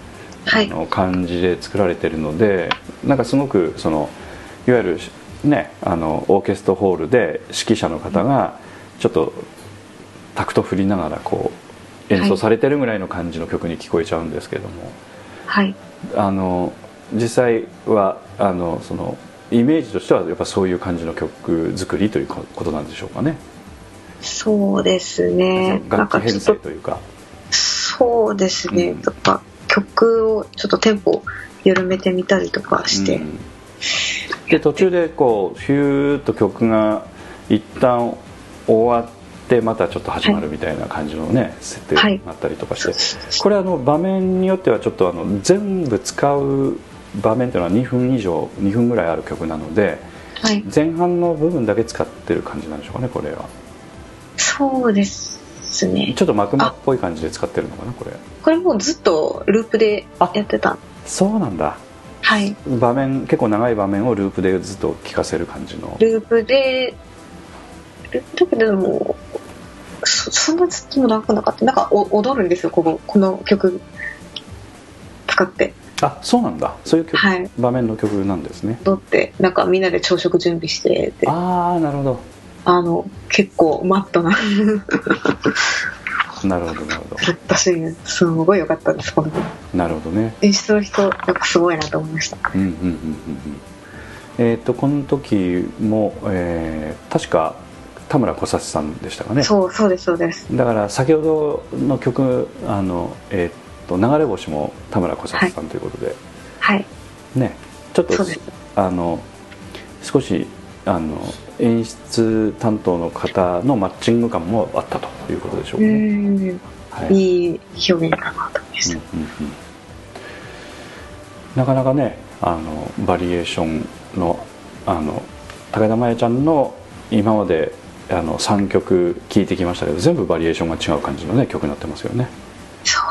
あの感じで作られてるのでなんかすごくそのいわゆるねあのオーケストホールで指揮者の方がちょっとタクト振りながらこう演奏されてるぐらいの感じの曲に聞こえちゃうんですけども、はい。あの実際はあのそのイメージとしてはやっぱそういう感じの曲作りということなんでしょうかね。そうですね。楽器編成というか。そうですね、うん。やっぱ曲をちょっとテンポ緩めてみたりとかして、うん。で途中でこうヒューッと曲が一旦終わってまたちょっと始まるみたいな感じのね、設定がはい。あったりとかして、これあの場面によってはちょっとあの全部使う場面というのは2分以上2分ぐらいある曲なのではい。前半の部分だけ使ってる感じなんでしょうかねこれは。そうですね。ちょっと幕間っぽい感じで使ってるのかなこれ。これもうずっとループでやってた。そうなんだ。はい。場面結構長い場面をループでずっと聴かせる感じの。ループでループだけどもそそんなずっとも長くなかった。なんかお踊るんですよこここの曲使って。あそうなんだ。そういう曲、はい。場面の曲なんですね。踊ってなんかみんなで朝食準備してでああなるほどあの結構マットな。(laughs) なるほどなるほずっとシーンすごい良かったですこのどなるほどね。演出の人やっぱすごいなと思いました。うんうんうんうんうん。えっ、とこの時も、えー確か田村小幸さんでしたかね。そうそうですそうです。だから先ほどの曲あの、えー、と流れ星も田村小幸さんということで、はい。ね。ちょっとあの少しあの演出担当の方のマッチング感もあったということでしょううかね、ん。はい。いい表現だなと思いました、うんうんうん。なかなかねあのバリエーションのあの高田真弥ちゃんの今まであの3曲聴いてきましたけど全部バリエーションが違う感じのね曲になってますよね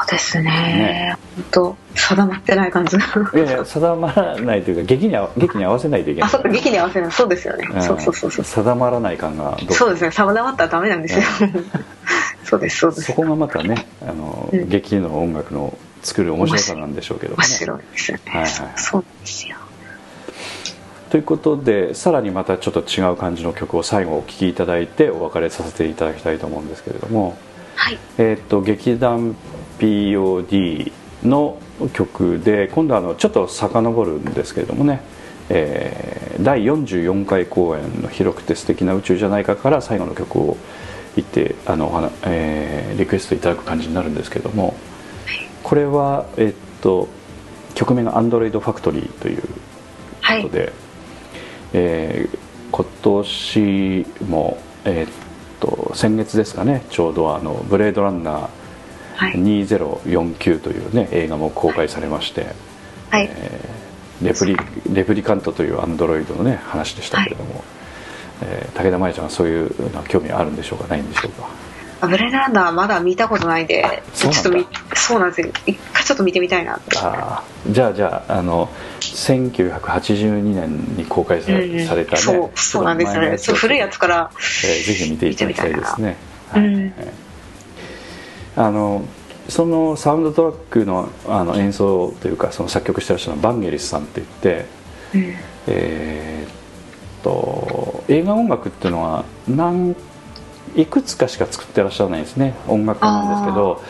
そうですね。ね。本当定まってない感じがいやいや定まらないというか劇にあ劇に合わせないといけない。あそっか劇に合わせるそうですよね、うん。そうそうそうそう。定まらない感がそうですね。定まったらダメなんですよ。(laughs) そうですそうです。そこがまたねあの、うん。劇の音楽の作る面白さなんでしょうけどもね。面白いですよね、はいはいそうですよ。ということでさらにまたちょっと違う感じの曲を最後お聴きいただいてお別れさせていただきたいと思うんですけれども、はい。えー、と劇団 POD の曲で今度はあのちょっと遡るんですけれどもね、えー第44回公演の「広くて素敵な宇宙じゃないか」から最後の曲を言ってあの、えーリクエストいただく感じになるんですけれども。これは、えっと曲名が「Android Factory」というはいことで、えー今年も、えーっと先月ですかねちょうどあの「ブレードランナーはい。2049」という、ね、映画も公開されまして、はい。レプリレプリカントというアンドロイドの、ね、話でしたけれども、えー武田真弥ちゃんはそういうのは興味あるんでしょうか？ないんでしょうか？あブレランナーまだ見たことないんでちそうなんだ。ょっと見そうなんですよ。一回ちょっと見てみたいなあーじゃあじゃああの1982年に公開され,、うんされたねそうそうなんですよね。古いやつからえーぜひ見ていただきたいですね。はい。うんあのそのサウンドトラックのあの演奏というかその作曲してらっしゃるのはバンゲリスさんって言って、うんえーっと映画音楽っていうのは何いくつかしか作ってらっしゃらないんですね。音楽家なんですけど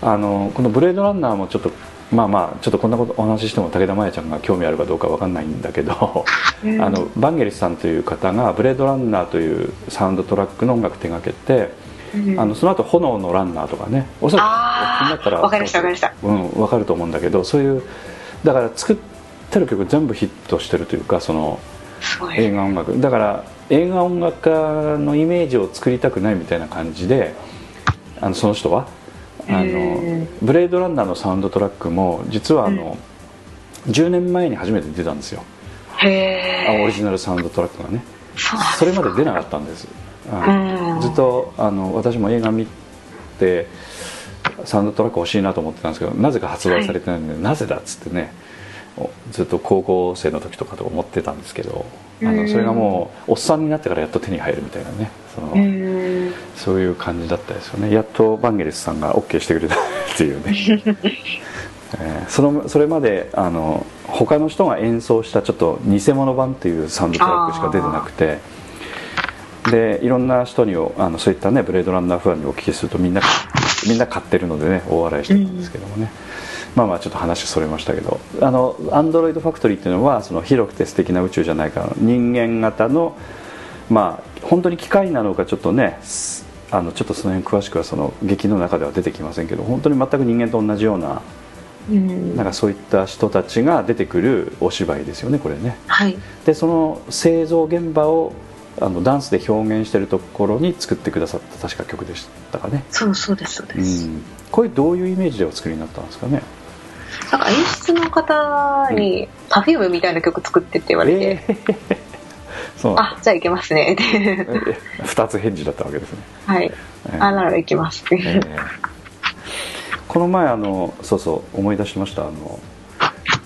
あのこの「ブレードランナー」もちょっとまあまあちょっとこんなことお話ししても武田真弥ちゃんが興味あるかどうかわかんないんだけど、うんあのバンゲリスさんという方が「ブレードランナー」というサウンドトラックの音楽手がけて、うんあのその後炎のランナー」とかねおそらくあーお聞きになったらわかりましたわかりました。うん、分かると思うんだけどそういうだから作ってる曲全部ヒットしてるというかその映画音楽。だから映画音楽家のイメージを作りたくないみたいな感じであのその人はあのへブレードランナーのサウンドトラックも実はあの、10年前に初めて出たんですよ。へえあオリジナルサウンドトラックがね。それまで出なかったんです、ずっとあの私も映画見てサウンドトラック欲しいなと思ってたんですけどなぜか発売されてないんで、なぜだっつってねおずっと高校生の時とかと思ってたんですけどあうん。のそれがもうおっさんになってからやっと手に入るみたいなねその、うん。そういう感じだったですよね。やっとバンゲリスさんが OK してくれたっていうね、(laughs) えーそのそれまであの他の人が演奏したちょっと偽物版っていうサウンドトラックしか出てなくてでいろんな人にあのそういったねブレードランナーファンにお聞きするとみんなみんな買ってるのでね大笑いしてたんですけどもね、まあまあちょっと話それましたけど。あのアンドロイドファクトリーっていうのはその広くて素敵な宇宙じゃないか人間型のまあ本当に機械なのかちょっとねすあのちょっとその辺詳しくはその劇の中では出てきませんけど本当に全く人間と同じようなうん。なんかそういった人たちが出てくるお芝居ですよねこれね。はい。でその製造現場をあのダンスで表現してるところに作ってくださった確か曲でしたかね、そうそうですそううです、ん、これどういうイメージでお作りになったんですかね。なんか演出の方に Perfume みたいな曲作ってって言われて、えー。(laughs) そうあじゃあいけますね。ってえ二つ返事だったわけですね、はい。えー。あならいきますって、えー。この前あのそうそう思い出しました。あの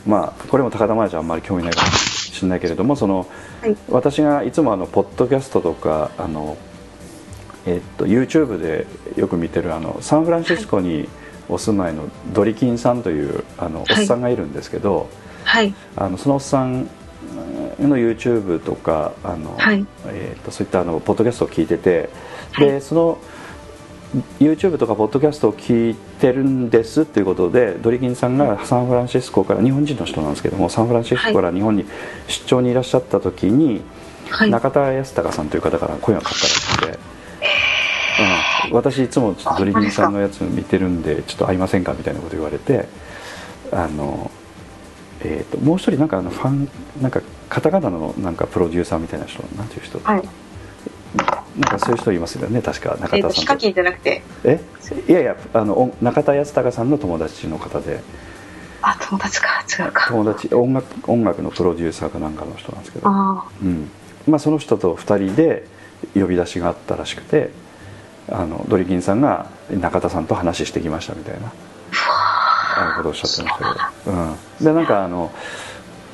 まあこれも高田真弥ちゃんあんまり興味ないかもしれないけれどもその、はい。私がいつもあのポッドキャストとかあの、えっと YouTube でよく見てるあのサンフランシスコにお住まいのドリキンさんというあのおっさんがいるんですけど、はい。あのそのおっさんの YouTube とかあの、はい。えー、とそういったあのポッドキャストを聞いてて、でその YouTube とかポッドキャストを聞いてるんですっていうことでドリキンさんがサンフランシスコから日本人の人なんですけどもサンフランシスコから日本に出張にいらっしゃった時に、はい。中田康隆さんという方から声がかかって。うん、私いつもちょっとドリキンさんのやつ見てるんでちょっと会いませんかみたいなこと言われてあの、えー、ともう一人なんかあのファンなんかカタカナのなんかプロデューサーみたいな人なんていう人、はいなんかそういう人いますよね確か中えっ、と田さんと。ヒカキンじゃなくて？え？いやいやあのお中田康隆さんの友達の方で。あ友達か。違うか。友達音楽音楽のプロデューサーかなんかの人なんですけど、あうん。まあ、その人と2人で呼び出しがあったらしくてあのドリキンさんが中田さんと話してきましたみたいな。あのことをおっしゃってましたけど、うん、でなんかあの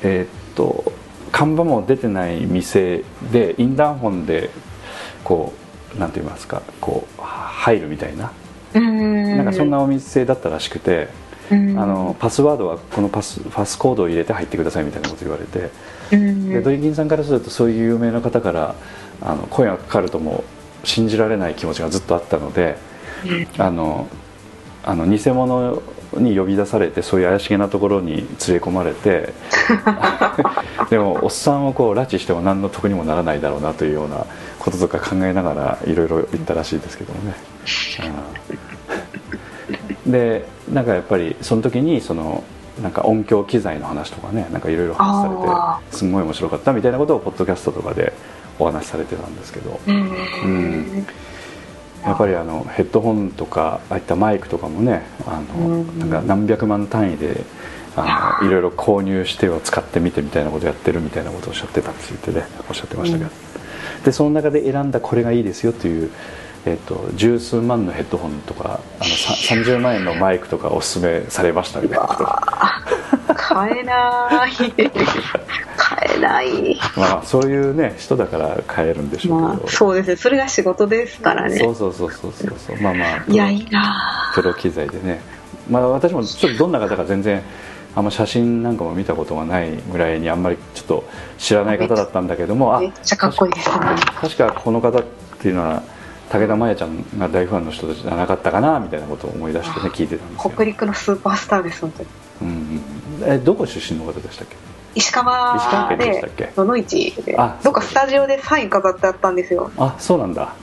えーっと看板も出てない店でインターホンでこうなんて言いますかこう入るみたいな。なんかそんなお店だったらしくて、うん。あのパスワードはこのパスパスコードを入れて入ってくださいみたいなこと言われて、うん。でドリキンさんからするとそういう有名な方からあの声がかかるともう信じられない気持ちがずっとあったのであのあの偽物に呼び出されてそういう怪しげなところに連れ込まれて (laughs) でもおっさんをこう拉致しても何の得にもならないだろうなというようなこととか考えながらいろいろ言ったらしいですけどもね。うん。でなんかやっぱりその時にそのなんか音響機材の話とかねなんかいろいろ話さあれてすんごい面白かったみたいなことをポッドキャストとかでお話しされてたんですけど。うん。うん。やっぱりあのヘッドホンとかああいったマイクとかもねあのうん。なんか何百万単位であのいろいろ購入しては使ってみてみたいなことやってるみたいなことをおっしゃってたって言ってねおっしゃってましたけど、でその中で選んだこれがいいですよという、えっと十数万のヘッドホンとかあのさ30万円のマイクとかおすすめされましたみたいなこと買えない。買えない。まあそういうね人だから買えるんでしょうけど、まあそうですね。それが仕事ですからね。そうそうそうそうそうそう。まあまあいやいいなプロ機材でね。まあ私もちょっとどんな方か全然あんま写真なんかも見たことがないぐらいにあんまりちょっと知らない方だったんだけどもあめっちゃかっこいいです。ね確かこの方っていうのは武田真弥ちゃんが大ファンの人じゃなかったかなみたいなことを思い出してね聞いてたんですよ。北陸のスーパースターです本当に。ううんうん、えどこ出身の方でしたっけ？石川石川県でしたでっけ？野々市であどっかスタジオでサイン飾ってあったんですよ、あそうなんだ。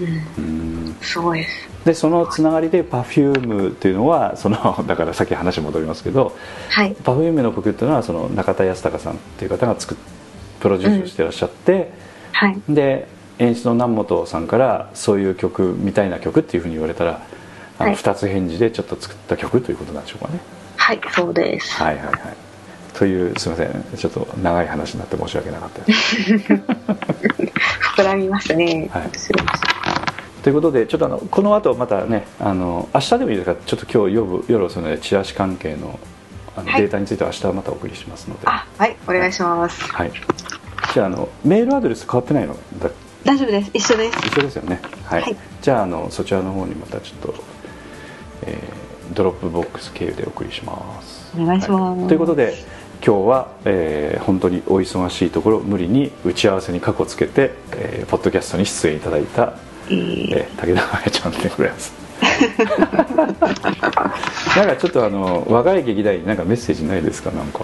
うん、うんすごいです。でそのつながりで Perfume っていうのは (laughs) そのだからさっき話戻りますけどはい。Perfume の曲っていうのはその中田康隆さんっていう方が作っプロデュースしてらっしゃって、はい。で演出の南本さんからそういう曲みたいな曲っていうふうに言われたらあのはい。2つ返事でちょっと作った曲ということなんでしょうかね。はいそうです。はいはいはい。というすみません。ちょっと長い話になって申し訳なかったです。(laughs) 膨らみますね、はい。失礼しましたということでちょっとあのこの後またねあの明日でもいいですか？ちょっと今日夜夜遅いのでチラシ関係のあのはい。データについては明日またお送りしますので、あはいお願いします。はい、じゃああのメールアドレス変わってないの？だ大丈夫です。一緒です。一緒ですよね？はい、はい。じゃああのそちらの方にまたちょっと、えー Dropbox 経由でお送りします。お願いします。はい。ということで今日は、えー本当にお忙しいところ無理に打ち合わせにかこつけて、えーポッドキャストに出演いただいた、えーえー武田真弥ちゃんでございます。(laughs) なんかちょっとあの若い劇団員になんかメッセージないですか？なんか。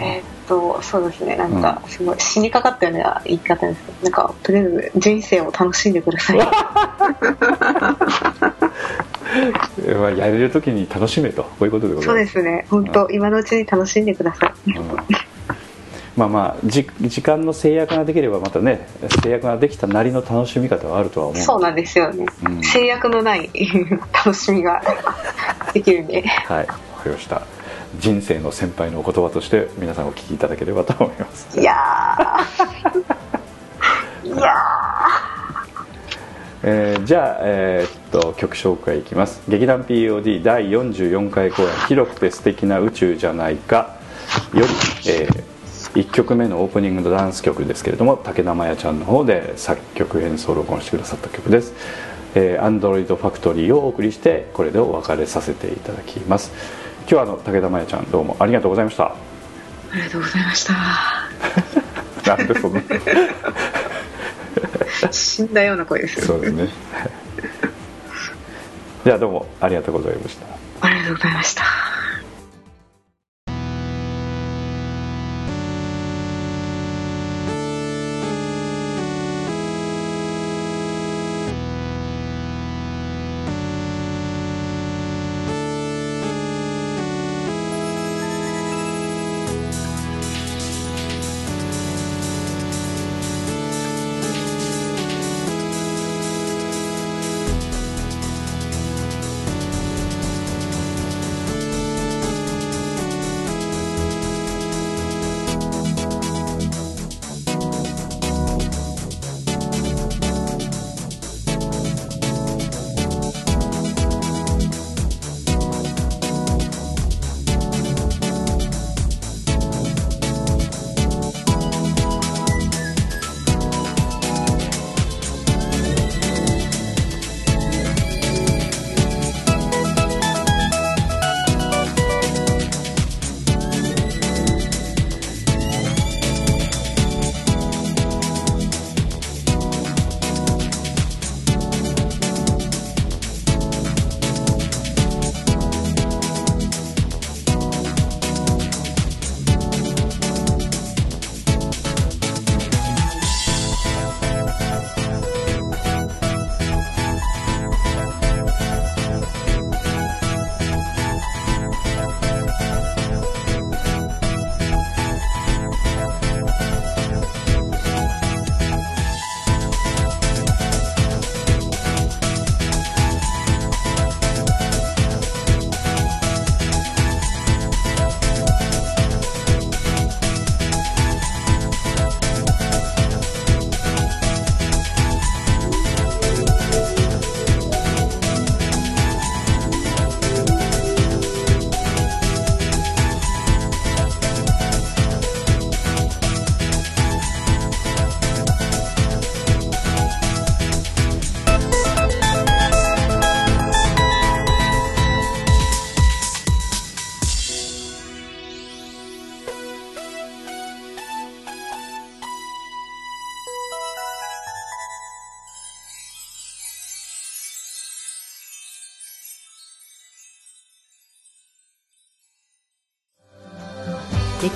えー。っとそうですね。なんかすごい死にかかったような言い方です。けどなんかとりあえず人生を楽しんでください。(laughs) まあやれる時に楽しめと。こういうことでございます。そうですね。本当、今のうちに楽しんでください。うんまあまあじ時間の制約ができればまたね制約ができたなりの楽しみ方はあるとは思う。そうなんですよね、うん。制約のない楽しみができるんではいわかりました。人生の先輩のお言葉として皆さんお聞きいただければと思います。いやー。(laughs) いやえーじゃあ、えーっと曲紹介いきます。劇団 POD 第44回公演「広くて素敵な宇宙じゃないか」より、え1曲目のオープニングのダンス曲ですけれども武田真弥ちゃんの方で作曲演奏録音してくださった曲です「えー、アンドロイドファクトリー」をお送りしてこれでお別れさせていただきます。今日はあの武田真弥ちゃんどうもありがとうございました。ーありがとうございました。(laughs) なんでそんな。死んだような声ですよそうですね。じゃあどうもありがとうございました。ありがとうございました「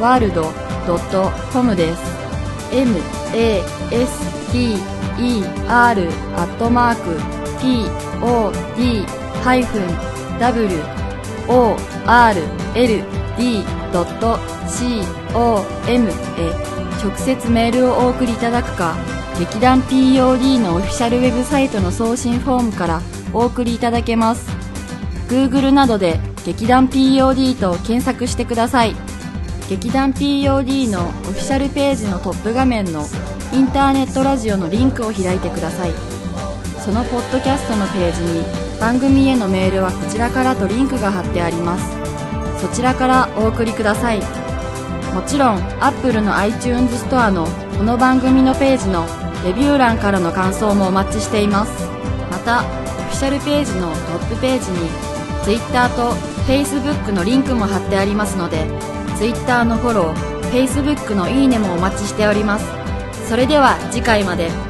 world.com です。master アットマーク pod-world.com へ直接メールをお送りいただくか劇団 POD のオフィシャルウェブサイトの送信フォームからお送りいただけます。Google などで劇団 POD と検索してください。劇団 POD のオフィシャルページのトップ画面のインターネットラジオのリンクを開いてください。そのポッドキャストのページに番組へのメールはこちらからとリンクが貼ってあります。そちらからお送りください。もちろん Apple の iTunes ストアのこの番組のページのレビュー欄からの感想もお待ちしています。またオフィシャルページのトップページに Twitter と Facebook のリンクも貼ってありますので Twitter のフォロー Facebook のいいねもお待ちしております。それでは次回まで。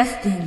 جاستن